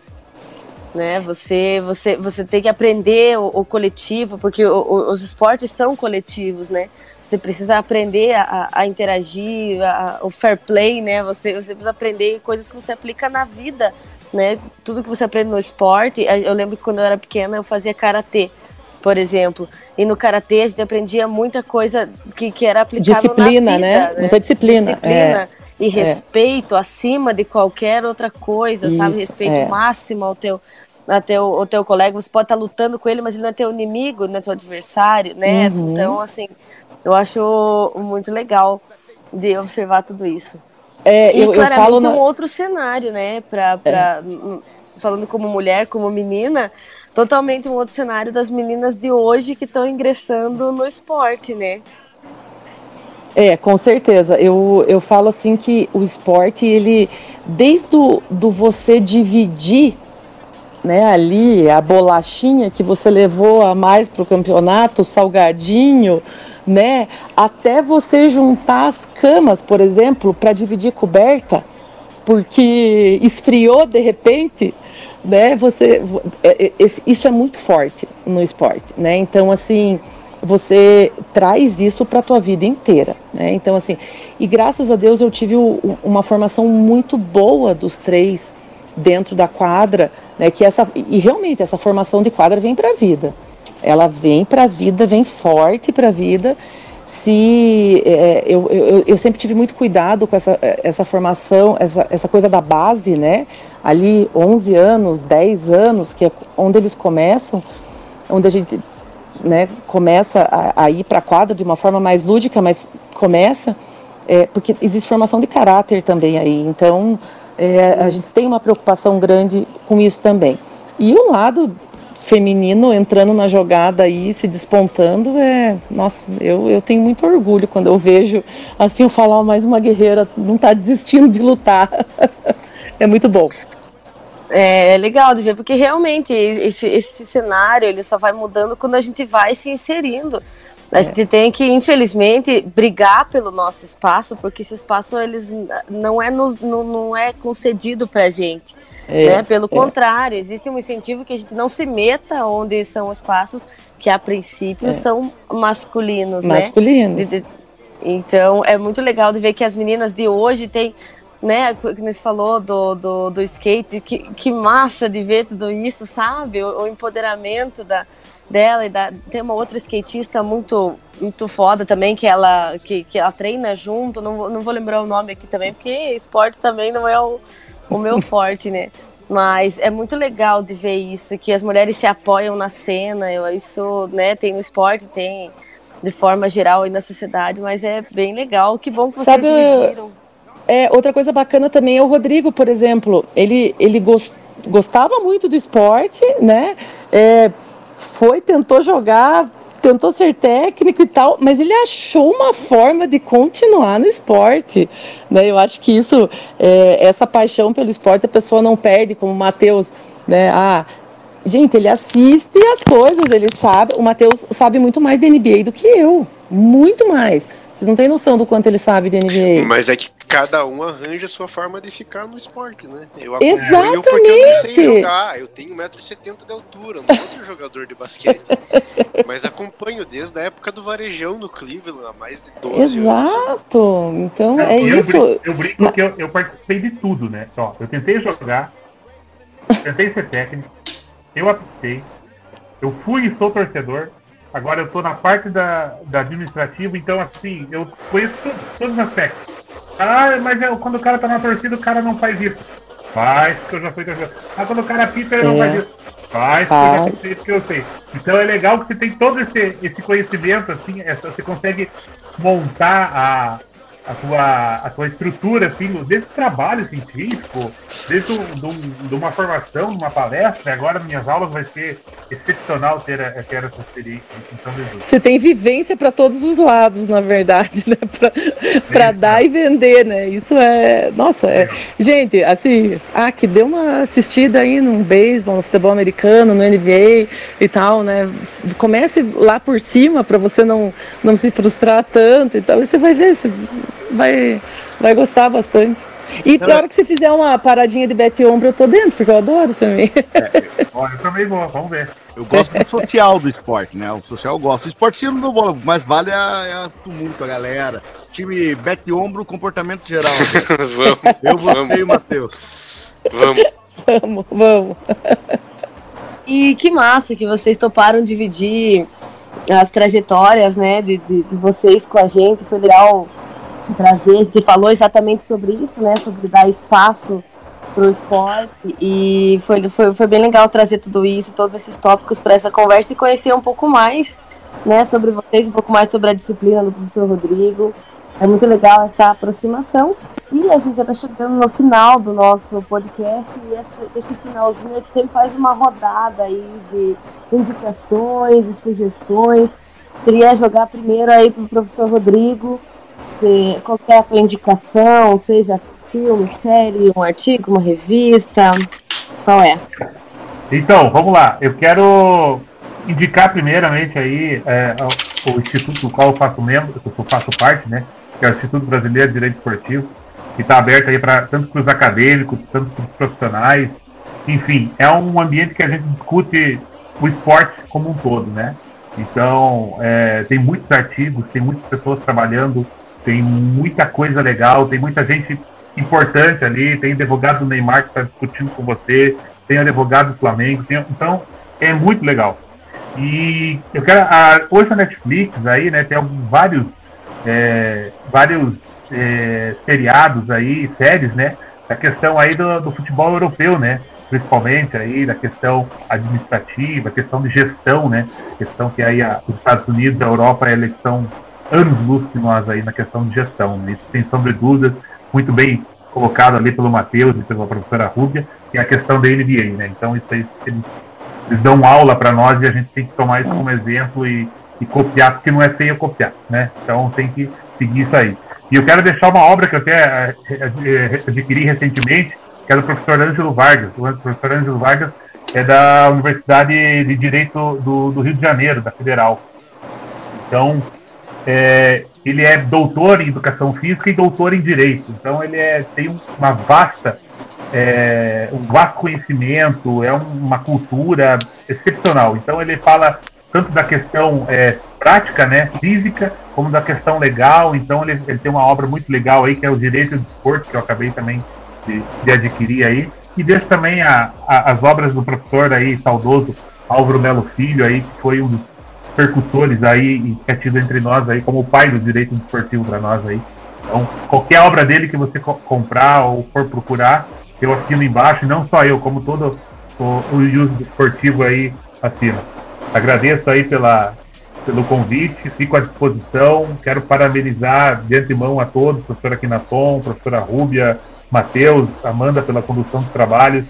S1: né? Você, você, você tem que aprender o, o coletivo, porque o, o, os esportes são coletivos, né? Você precisa aprender a, a interagir, a, o fair play, né? Você, você precisa aprender coisas que você aplica na vida, né? Tudo que você aprende no esporte. Eu lembro que quando eu era pequena eu fazia karatê, por exemplo. E no karatê a gente aprendia muita coisa que, que era aplicável
S5: disciplina,
S1: na
S5: vida, né? né? Muita disciplina.
S1: Disciplina. É. E respeito é. acima de qualquer outra coisa, Isso, sabe? Respeito é. máximo ao teu, até o, o teu colega, você pode estar lutando com ele, mas ele não é teu inimigo, não é teu adversário, né? Uhum. Então, assim, eu acho muito legal de observar tudo isso. É, e eu, claramente eu falo um outro cenário, né? Pra, pra, é. Falando como mulher, como menina, totalmente um outro cenário das meninas de hoje que estão ingressando no esporte, né?
S5: É, com certeza. Eu, eu falo assim que o esporte, ele, desde do, do você dividir né, ali a bolachinha que você levou a mais para o campeonato, o salgadinho, né, até você juntar as camas, por exemplo, para dividir coberta, porque esfriou de repente, né, você, é, é, isso é muito forte no esporte, né, então assim, você traz isso para a tua vida inteira, né? Então assim, e graças a Deus eu tive uma formação muito boa dos três dentro da quadra, né? Que essa e realmente essa formação de quadra vem para a vida. Ela vem para a vida, vem forte para a vida. Se é, eu, eu, eu, sempre tive muito cuidado com essa, essa formação, essa, essa coisa da base, né? Ali 11 anos, 10 anos, que é onde eles começam, onde a gente né, começa a, a ir para a quadra de uma forma mais lúdica, mas começa, é, porque existe formação de caráter também aí. Então, é, a gente tem uma preocupação grande com isso também. E o lado feminino entrando na jogada aí, se despontando, é. Nossa, eu, eu tenho muito orgulho quando eu vejo assim eu falar mais uma guerreira não está desistindo de lutar. é muito bom.
S1: É, é legal de ver, porque realmente esse, esse cenário ele só vai mudando quando a gente vai se inserindo. A é. gente tem que, infelizmente, brigar pelo nosso espaço, porque esse espaço eles não é, nos, não, não é concedido para a gente. É, né? Pelo é. contrário, existe um incentivo que a gente não se meta onde são espaços que, a princípio, é. são masculinos.
S5: Né? Masculinos.
S1: Né? Então, é muito legal de ver que as meninas de hoje têm né, que você falou do, do, do skate, que, que massa de ver tudo isso, sabe? O, o empoderamento da, dela e da, tem uma outra skatista muito muito foda também que ela que, que ela treina junto não, não vou lembrar o nome aqui também porque esporte também não é o, o meu forte né? Mas é muito legal de ver isso que as mulheres se apoiam na cena eu isso né tem no esporte tem de forma geral aí na sociedade mas é bem legal. Que bom que vocês Sabe, dividiram
S5: é, outra coisa bacana também é o Rodrigo, por exemplo. Ele, ele gost, gostava muito do esporte, né? É, foi, tentou jogar, tentou ser técnico e tal, mas ele achou uma forma de continuar no esporte. Né? Eu acho que isso, é, essa paixão pelo esporte, a pessoa não perde, como o Matheus, né? Ah, gente, ele assiste as coisas, ele sabe. O Matheus sabe muito mais de NBA do que eu, muito mais. Vocês não têm noção do quanto ele sabe de NBA.
S3: Mas é que cada um arranja a sua forma de ficar no esporte, né?
S5: Eu acompanho Exatamente.
S3: porque eu não sei jogar. Eu tenho 1,70m de altura, não vou ser jogador de basquete. mas acompanho desde a época do Varejão no Cleveland, há mais de 12
S5: Exato. anos. Exato. Então é
S6: eu
S5: isso.
S6: Brinco, eu brinco mas... que eu, eu, participei de tudo, né? Ó, eu tentei jogar, tentei ser técnico, eu apostei, eu fui e sou torcedor, Agora eu estou na parte da, da administrativa, então assim, eu conheço tudo, todos os aspectos. Ah, mas é, quando o cara tá na torcida, o cara não faz isso. Faz, porque eu já fui torcedor. Ah, quando o cara pita, ele é. não faz isso. Faz, porque eu já isso que eu sei. Então é legal que você tem todo esse, esse conhecimento, assim, essa, você consegue montar a, a tua, a tua estrutura, assim, desse trabalho científico, desde do, de uma formação, uma palestra, agora minhas aulas vai ser excepcional ter, ter essa experiência São
S5: Você tem vivência para todos os lados, na verdade, né? Para dar e vender, né? Isso é. Nossa, é. Gente, assim, ah, que deu uma assistida aí num beisebol, no futebol americano, no NBA e tal, né? Comece lá por cima para você não, não se frustrar tanto e tal, e você vai ver. Você vai, vai gostar bastante. E na hora que você fizer uma paradinha de bete ombro, eu tô dentro, porque eu adoro também.
S6: É, eu também vou, vamos ver.
S4: Eu gosto do social do esporte, né? O social eu gosto. O esporte sim não bola, mas vale a, é a tumulto, a galera. Time bete ombro, comportamento geral.
S3: vamos.
S4: Eu gostei, Matheus.
S3: Vamos.
S5: Vamos, vamos.
S1: E que massa que vocês toparam dividir as trajetórias, né, de, de, de vocês com a gente. Foi legal prazer. Você falou exatamente sobre isso, né? Sobre dar espaço para o esporte e foi, foi, foi bem legal trazer tudo isso, todos esses tópicos para essa conversa e conhecer um pouco mais, né? Sobre vocês, um pouco mais sobre a disciplina do professor Rodrigo. é muito legal essa aproximação. E a gente já está chegando no final do nosso podcast e esse, esse finalzinho sempre faz uma rodada aí de indicações e sugestões. Queria jogar primeiro aí para o professor Rodrigo, de, qual é a tua indicação, seja filme, série, um artigo, uma revista, qual é?
S6: Então, vamos lá. Eu quero indicar primeiramente aí é, o instituto do qual eu faço membro, eu faço parte, né? que é o Instituto Brasileiro de Direito Esportivo, que está aberto aí para tanto para os acadêmicos, tanto para os profissionais. Enfim, é um ambiente que a gente discute o esporte como um todo, né? Então, é, tem muitos artigos, tem muitas pessoas trabalhando, tem muita coisa legal, tem muita gente importante ali, tem advogado do Neymar que está discutindo com você, tem advogado do Flamengo, tem, então é muito legal. E eu quero, a, hoje a Netflix aí, né, tem vários é, vários é, seriados aí, séries, né? Da questão aí do, do, futebol europeu, né? Principalmente aí da questão administrativa, questão de gestão, né? Questão que aí a, os Estados Unidos, a Europa, eles são anos luz de nós aí na questão de gestão. Né? Isso sem sombra de dúvidas, muito bem colocado ali pelo Matheus e pela professora Rúbia, e a questão da NBA, né? Então isso aí eles, eles dão aula para nós e a gente tem que tomar isso como exemplo e e copiar, porque não é feio copiar, né? Então tem que seguir isso aí. E eu quero deixar uma obra que eu até eh, eh, adquiri recentemente, que é do professor Ângelo Vargas. O professor Ângelo Vargas é da Universidade de Direito do, do Rio de Janeiro, da Federal. Então, é, ele é doutor em Educação Física e doutor em Direito. Então, ele é, tem uma vasta, é, um vasto conhecimento, é uma cultura excepcional. Então, ele fala tanto da questão é, prática, né, física, como da questão legal. Então ele, ele, tem uma obra muito legal aí que é o Direito do Esporte, que eu acabei também de, de adquirir aí. E deixo também a, a, as obras do professor aí, saudoso Álvaro Melo Filho aí, que foi um dos percussores aí que é tido entre nós aí como o pai do direito esportivo para nós aí. Então, qualquer obra dele que você co comprar ou for procurar, eu assino embaixo, não só eu, como todo o, o uso esportivo aí assina. Agradeço aí pela, pelo convite, fico à disposição. Quero parabenizar de antemão a todos, professora Quinaton, professora Rúbia, Matheus, Amanda pela condução dos trabalhos.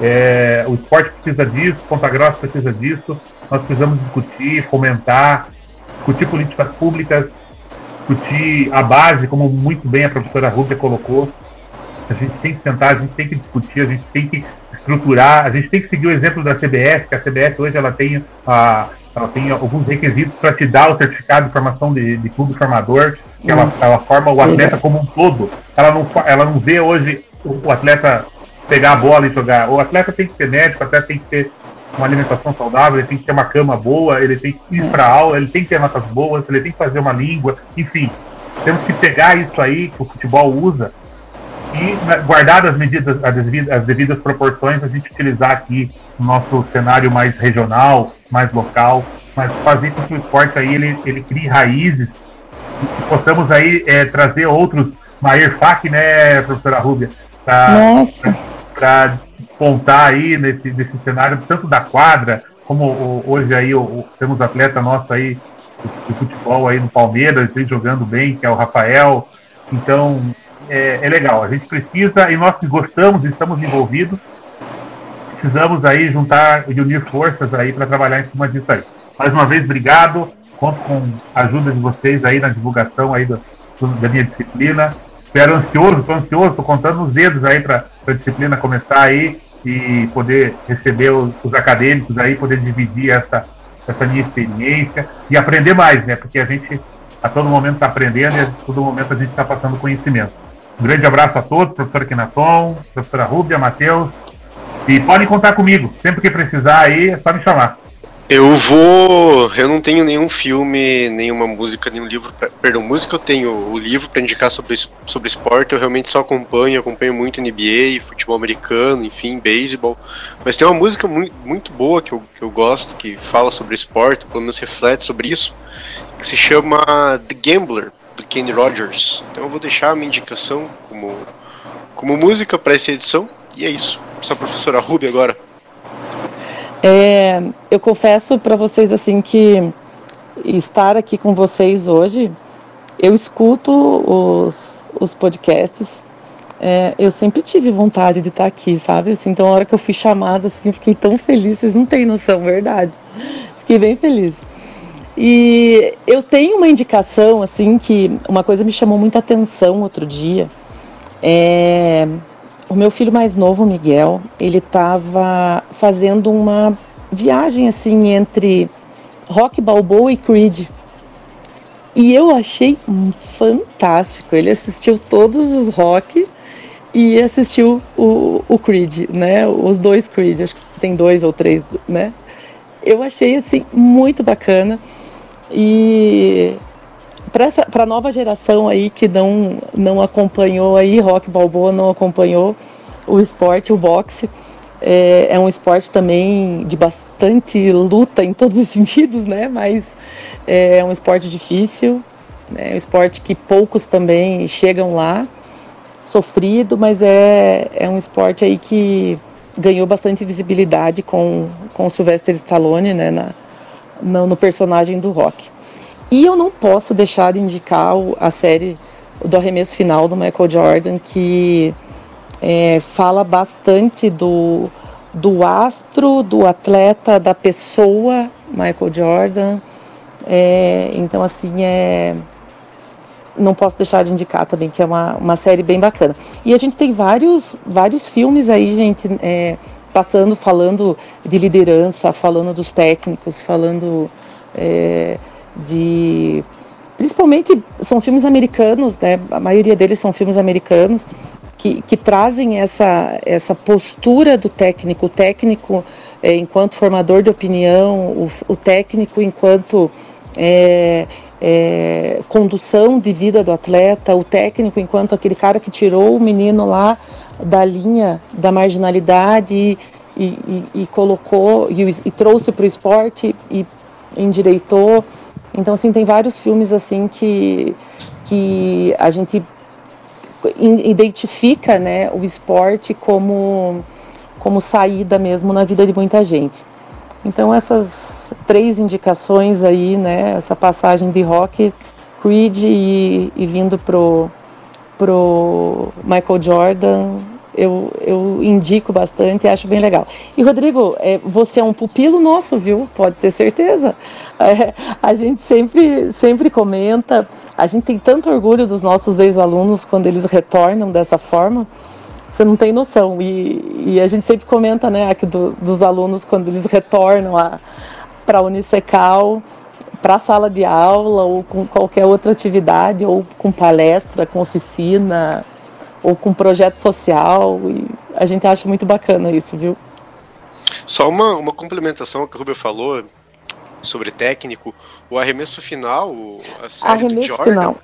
S6: É, o esporte precisa disso, Ponta Grossa precisa disso. Nós precisamos discutir, fomentar, discutir políticas públicas, discutir a base, como muito bem a professora Rúbia colocou. A gente tem que sentar, a gente tem que discutir, a gente tem que estruturar. A gente tem que seguir o exemplo da CBS, que a CBS hoje ela tem, a, ela tem alguns requisitos para te dar o certificado de formação de, de clube formador, que ela, uhum. ela forma o atleta como um todo. Ela não, ela não vê hoje o atleta pegar a bola e jogar. O atleta tem que ser médico, o atleta tem que ter uma alimentação saudável, ele tem que ter uma cama boa, ele tem que ir para aula, ele tem que ter notas boas, ele tem que fazer uma língua, enfim. Temos que pegar isso aí que o futebol usa e né, guardadas as medidas, as devidas, as devidas proporções, a gente utilizar aqui no nosso cenário mais regional, mais local, mas fazer com que o esporte aí ele, ele crie raízes. E possamos aí é, trazer outros, Mair Fak, né, professora Rúbia, para contar aí nesse, nesse cenário, tanto da quadra, como o, hoje aí o, temos atleta nosso aí de futebol aí no Palmeiras, vem jogando bem, que é o Rafael. Então, é, é, legal. A gente precisa, e nós que gostamos, estamos envolvidos, precisamos aí juntar e unir forças aí para trabalhar em cima disso aí. Mais uma vez, obrigado. Conto com a ajuda de vocês aí na divulgação aí do, da minha disciplina. Espero ansioso, estou ansioso, estou contando os dedos aí para a disciplina começar aí e poder receber os, os, acadêmicos aí, poder dividir essa, essa minha experiência e aprender mais, né? Porque a gente a todo momento está aprendendo e a todo momento a gente está passando conhecimento. Um grande abraço a todos, professora Quinaton, professora Rúbia, Matheus. E podem contar comigo. Sempre que precisar aí, é só me chamar.
S3: Eu vou. Eu não tenho nenhum filme, nenhuma música, nenhum livro. Pra, perdão, música eu tenho o livro para indicar sobre, sobre esporte. Eu realmente só acompanho. Acompanho muito NBA, futebol americano, enfim, beisebol. Mas tem uma música muito, muito boa que eu, que eu gosto, que fala sobre esporte, pelo menos reflete sobre isso, que se chama The Gambler, do Kenny Rogers. Então eu vou deixar a minha indicação como, como música para essa edição. E é isso. Essa professora Ruby agora.
S5: É, eu confesso para vocês assim que estar aqui com vocês hoje eu escuto os, os podcasts. É, eu sempre tive vontade de estar aqui, sabe? Assim, então, a hora que eu fui chamada, assim, eu fiquei tão feliz. Vocês não têm noção, verdade. Fiquei bem feliz. E eu tenho uma indicação, assim, que uma coisa me chamou muita atenção outro dia. É, o meu filho mais novo, Miguel, ele estava fazendo uma viagem, assim, entre Rock Balboa e Creed. E eu achei fantástico. Ele assistiu todos os rock e assistiu o, o Creed, né? Os dois Creed, acho que tem dois ou três, né? Eu achei assim muito bacana. E para a nova geração aí que não, não acompanhou aí, Rock Balboa não acompanhou o esporte, o boxe, é, é um esporte também de bastante luta em todos os sentidos, né? Mas é um esporte difícil, é um esporte que poucos também chegam lá, sofrido, mas é, é um esporte aí que ganhou bastante visibilidade com, com o Sylvester Stallone, né? Na, no, no personagem do Rock. E eu não posso deixar de indicar a série do arremesso final do Michael Jordan, que é, fala bastante do, do astro, do atleta, da pessoa Michael Jordan. É, então, assim, é, não posso deixar de indicar também, que é uma, uma série bem bacana. E a gente tem vários, vários filmes aí, gente, é, passando, falando de liderança, falando dos técnicos, falando é, de. Principalmente são filmes americanos, né? A maioria deles são filmes americanos que, que trazem essa, essa postura do técnico, o técnico é, enquanto formador de opinião, o, o técnico enquanto é, é, condução de vida do atleta, o técnico enquanto aquele cara que tirou o menino lá da linha da marginalidade e, e, e colocou e, e trouxe para o esporte e endireitou. Então, assim, tem vários filmes assim que, que a gente identifica né, o esporte como, como saída mesmo na vida de muita gente. Então, essas três indicações aí, né, essa passagem de rock, Creed e, e vindo pro, pro Michael Jordan, eu, eu indico bastante e acho bem legal. E Rodrigo, é, você é um pupilo nosso, viu? Pode ter certeza. É, a gente sempre, sempre comenta, a gente tem tanto orgulho dos nossos ex-alunos quando eles retornam dessa forma. Você não tem noção. E, e a gente sempre comenta, né, aqui do, dos alunos quando eles retornam para a Unicecal, para a sala de aula ou com qualquer outra atividade, ou com palestra, com oficina, ou com projeto social. E a gente acha muito bacana isso, viu?
S3: Só uma, uma complementação ao que o Rubio falou sobre técnico, o arremesso final, a série arremesso do Jordan, final.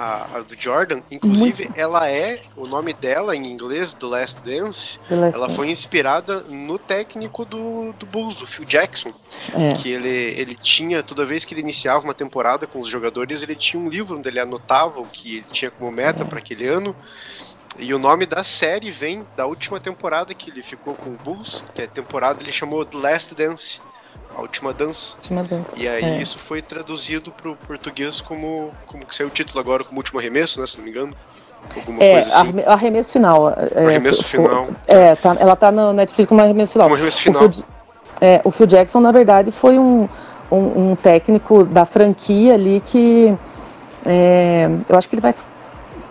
S3: A, a, do Jordan, inclusive Muito. ela é, o nome dela em inglês, The Last Dance, The Last ela Dance. foi inspirada no técnico do, do Bulls, do Phil Jackson, é. que ele, ele tinha, toda vez que ele iniciava uma temporada com os jogadores, ele tinha um livro onde ele anotava o que ele tinha como meta é. para aquele ano, e o nome da série vem da última temporada que ele ficou com o Bulls, que é a temporada ele chamou The Last Dance. A Última Dança.
S5: Última dança.
S3: E aí é. isso foi traduzido para o português como, como que saiu o título agora, como Último Arremesso, né, se não me engano.
S5: Alguma é, coisa assim. arremesso final.
S3: É, arremesso final.
S5: É, tá, ela tá no Netflix como arremesso final.
S3: Como arremesso final. O Phil,
S5: é, o Phil Jackson, na verdade, foi um, um, um técnico da franquia ali que é, eu acho que ele vai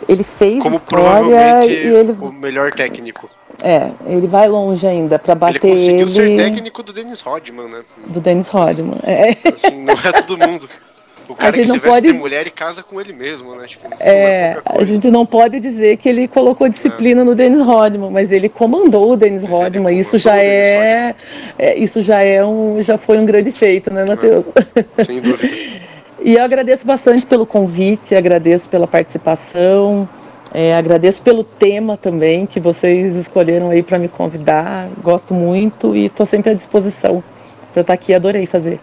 S5: ele fez
S3: Como
S5: história e ele
S3: o melhor técnico.
S5: É, ele vai longe ainda para bater ele
S3: conseguiu ele... ser técnico do Dennis Rodman, né?
S5: Do Dennis Rodman, é.
S3: Assim, não é todo mundo. O cara que se pode... de mulher e casa com ele mesmo, né? Tipo,
S5: é, é a gente não pode dizer que ele colocou disciplina é. no Dennis Rodman, mas ele comandou o Dennis Rodman. Isso já é, é, isso já é um, já foi um grande feito, né, Matheus?
S3: É, sem dúvida.
S5: E eu agradeço bastante pelo convite, agradeço pela participação, é, agradeço pelo tema também que vocês escolheram aí para me convidar. Gosto muito e estou sempre à disposição para estar tá aqui. Adorei fazer.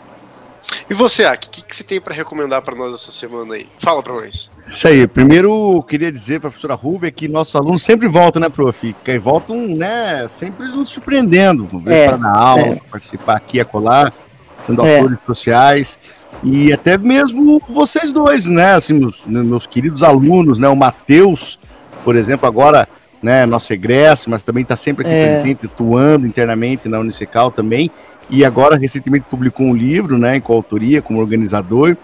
S3: E você, Aki, o que, que você tem para recomendar para nós essa semana aí? Fala para nós.
S4: Isso aí. Primeiro, queria dizer para a professora Rubia que nossos alunos sempre voltam, né, prof? E voltam, né, sempre nos surpreendendo. Vão ver é, para na aula, é. participar aqui, a colar, sendo é. autores sociais. E até mesmo vocês dois, né? Assim, meus, meus queridos alunos, né? O Matheus, por exemplo, agora, né, nosso egresso, mas também está sempre aqui é. presente, atuando internamente na Unicecal também. E agora, recentemente, publicou um livro, né, em coautoria, como organizador.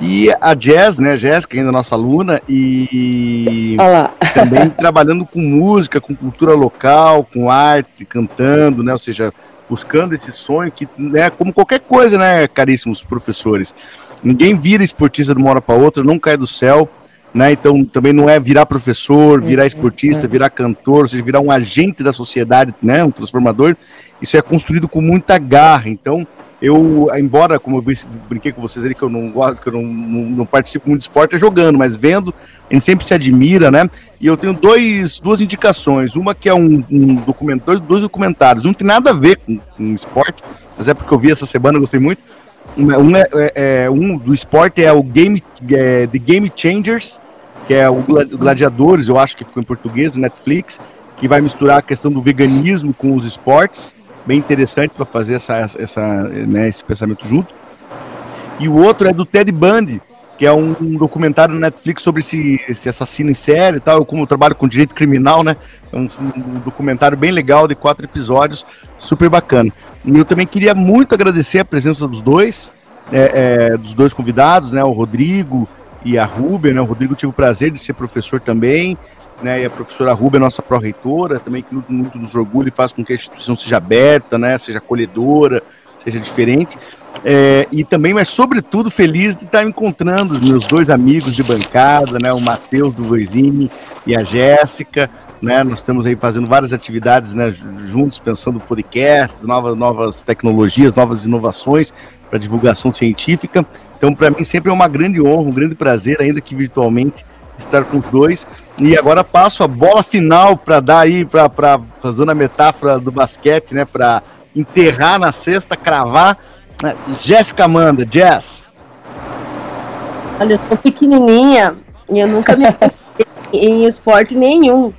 S4: E a Jazz, né, Jéssica, ainda nossa aluna, e também trabalhando com música, com cultura local, com arte, cantando, né, ou seja, buscando esse sonho que, né, como qualquer coisa, né, caríssimos professores, ninguém vira esportista de uma hora para outra, não cai do céu, né, então também não é virar professor, virar esportista, virar cantor, ou seja, virar um agente da sociedade, né, um transformador, isso é construído com muita garra, então eu, embora, como eu brinquei com vocês ali, que eu não gosto, que eu não, não, não, participo muito de esporte, é jogando, mas vendo, a gente sempre se admira, né? E eu tenho dois, duas indicações. Uma que é um, um documentário, dois documentários. Um tem nada a ver com, com esporte, mas é porque eu vi essa semana, eu gostei muito. Um, é, é, é, um do esporte é o Game, é, The Game Changers, que é o Gladiadores, eu acho que ficou em português, Netflix, que vai misturar a questão do veganismo com os esportes bem interessante para fazer essa, essa, né, esse pensamento junto. E o outro é do Ted Bundy, que é um, documentário no Netflix sobre esse, esse assassino em série e tal. Como eu trabalho com direito criminal, né? É um, um, documentário bem legal, de quatro episódios, super bacana. E eu também queria muito agradecer a presença dos dois, é, é, dos dois convidados, né? O Rodrigo e a Rubia, né? O Rodrigo tive o prazer de ser professor também né, e a professora Rubia, nossa pró-reitora, também que muito, muito nos orgulha e faz com que a instituição seja aberta, né, seja acolhedora, seja diferente. É, e também, mas sobretudo, feliz de estar encontrando meus dois amigos de bancada, né, o Matheus do Voisine e a Jéssica, né, nós estamos aí fazendo várias atividades, né, juntos, pensando podcasts, novas, novas tecnologias, novas inovações para divulgação científica. Então, para mim, sempre é uma grande honra, um grande prazer, ainda que virtualmente, estar com os dois. E agora passo a bola final para dar aí, para fazendo a metáfora do basquete, né? Para enterrar na cesta, cravar. Né, Jéssica Amanda, Jess.
S1: Olha, eu tô pequenininha e eu nunca me em esporte nenhum.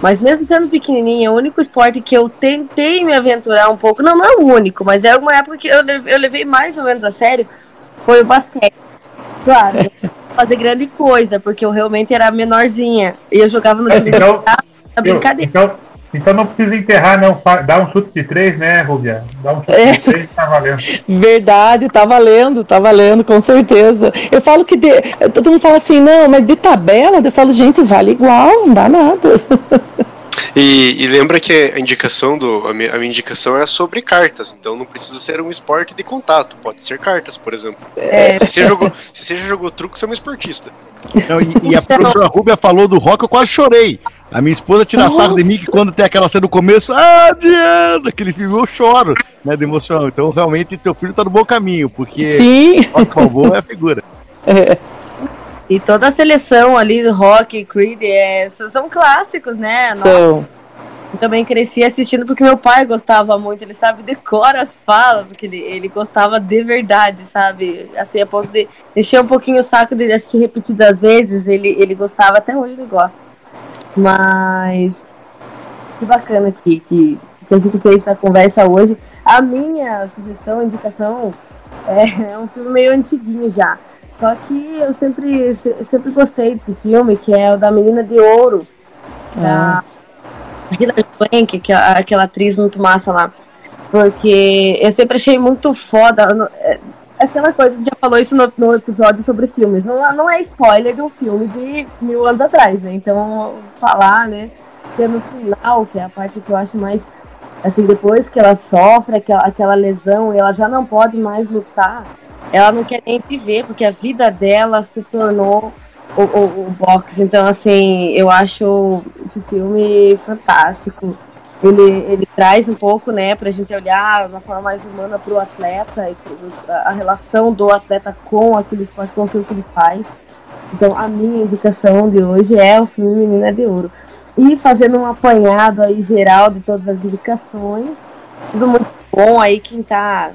S1: Mas mesmo sendo pequenininha, o único esporte que eu tentei me aventurar um pouco, não, não é o único, mas é uma época que eu levei, eu levei mais ou menos a sério, foi o basquete. Claro, fazer grande coisa, porque eu realmente era menorzinha. E eu jogava no
S6: time então, da brincadeira. então, então não precisa enterrar, não. Dá um chute de três, né, Rubia? Dá um chute é. de três, tá valendo.
S5: Verdade, tá valendo, tá valendo, com certeza. Eu falo que. De, todo mundo fala assim, não, mas de tabela, eu falo, gente, vale igual, não dá nada.
S3: E, e, lembra que a indicação do a minha, a minha, indicação é sobre cartas, então não precisa ser um esporte de contato, pode ser cartas, por exemplo. É. Se, você jogou, se você já jogou truco, você é um esportista.
S4: Não, e, e, a professora Rubia falou do rock, eu quase chorei. A minha esposa tira sarro de mim que quando tem aquela cena no começo, ah, Diana, aquele filme eu choro, né, de emoção. Então realmente teu filho tá no bom caminho, porque
S5: Sim.
S4: rock balboa é a figura. É.
S1: E toda a seleção ali do rock, Creed, é, são clássicos, né? Nossa. São. Também cresci assistindo porque meu pai gostava muito, ele sabe, decora as falas, porque ele, ele gostava de verdade, sabe? Assim, a ponto de encher um pouquinho o saco de assistir repetidas vezes, ele, ele gostava, até hoje ele gosta. Mas que bacana que, que, que a gente fez essa conversa hoje. A minha sugestão, indicação, é, é um filme meio antiguinho já. Só que eu sempre, sempre gostei desse filme, que é o da Menina de Ouro, da Hilary Swank, que é aquela atriz muito massa lá. Porque eu sempre achei muito foda. É, aquela coisa, já falou isso no, no episódio sobre filmes. Não, não é spoiler de um filme de mil anos atrás, né? Então, falar, né? Que é no final, que é a parte que eu acho mais. Assim, depois que ela sofre aquela, aquela lesão e ela já não pode mais lutar ela não quer nem viver, porque a vida dela se tornou o, o, o boxe. Então, assim, eu acho esse filme fantástico. Ele, ele traz um pouco, né, pra gente olhar de uma forma mais humana pro atleta e a relação do atleta com aquele esporte, com aquilo que ele faz. Então, a minha indicação de hoje é o filme Menina de Ouro. E fazendo um apanhado aí geral de todas as indicações. Tudo muito bom aí, quem tá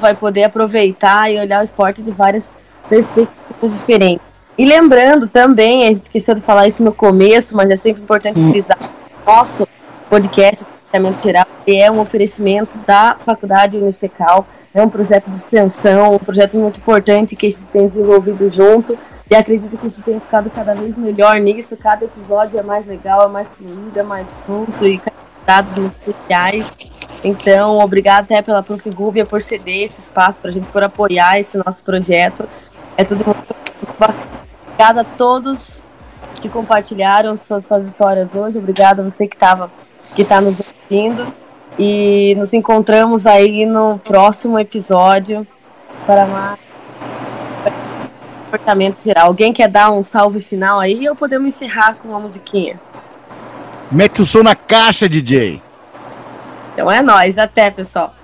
S1: vai poder aproveitar e olhar o esporte de várias perspectivas diferentes. E lembrando também, a gente esqueceu de falar isso no começo, mas é sempre importante hum. frisar, nosso podcast, Tratamento Geral, é um oferecimento da Faculdade Unicecal. É um projeto de extensão, um projeto muito importante que a gente tem desenvolvido junto. E acredito que a gente tem ficado cada vez melhor nisso. Cada episódio é mais legal, é mais fluido, é mais junto e dados muito especiais. Então, obrigado até pela Prof. Gúbia por ceder esse espaço para a gente, por apoiar esse nosso projeto. É tudo muito bacana. Obrigada a todos que compartilharam suas, suas histórias hoje. Obrigada a você que estava que está nos ouvindo. E nos encontramos aí no próximo episódio para mais comportamento geral. Alguém quer dar um salve final aí ou podemos encerrar com uma musiquinha?
S4: Mete o som na caixa, DJ.
S1: Então é nóis, até pessoal.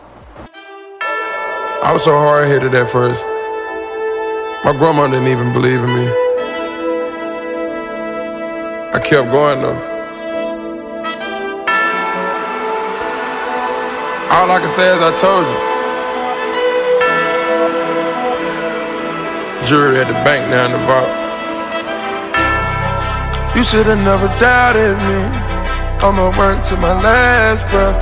S9: I was so hard headed at first. My grandma didn't even believe in me. I kept going though. All I can say is I told you. Jury at the bank now in the vault. You should have never doubted me. I'ma work to my last breath.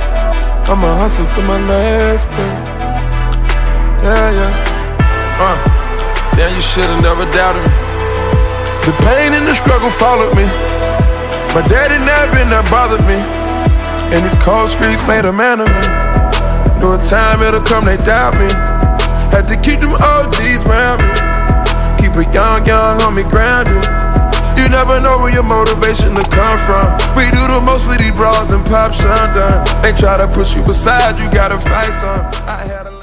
S9: I'ma hustle to my last breath. Yeah, yeah. Uh. Damn, you should have never doubted me. The pain and the struggle followed me. My daddy never that bothered me. And these cold streets made a man of me. Know a time it'll come, they doubt me. Had to keep them OGs around me. Keep a young, young homie grounded. You never know where your motivation to come from. We do the most for these bras and pop shundun. They try to push you aside, you gotta fight some. I had a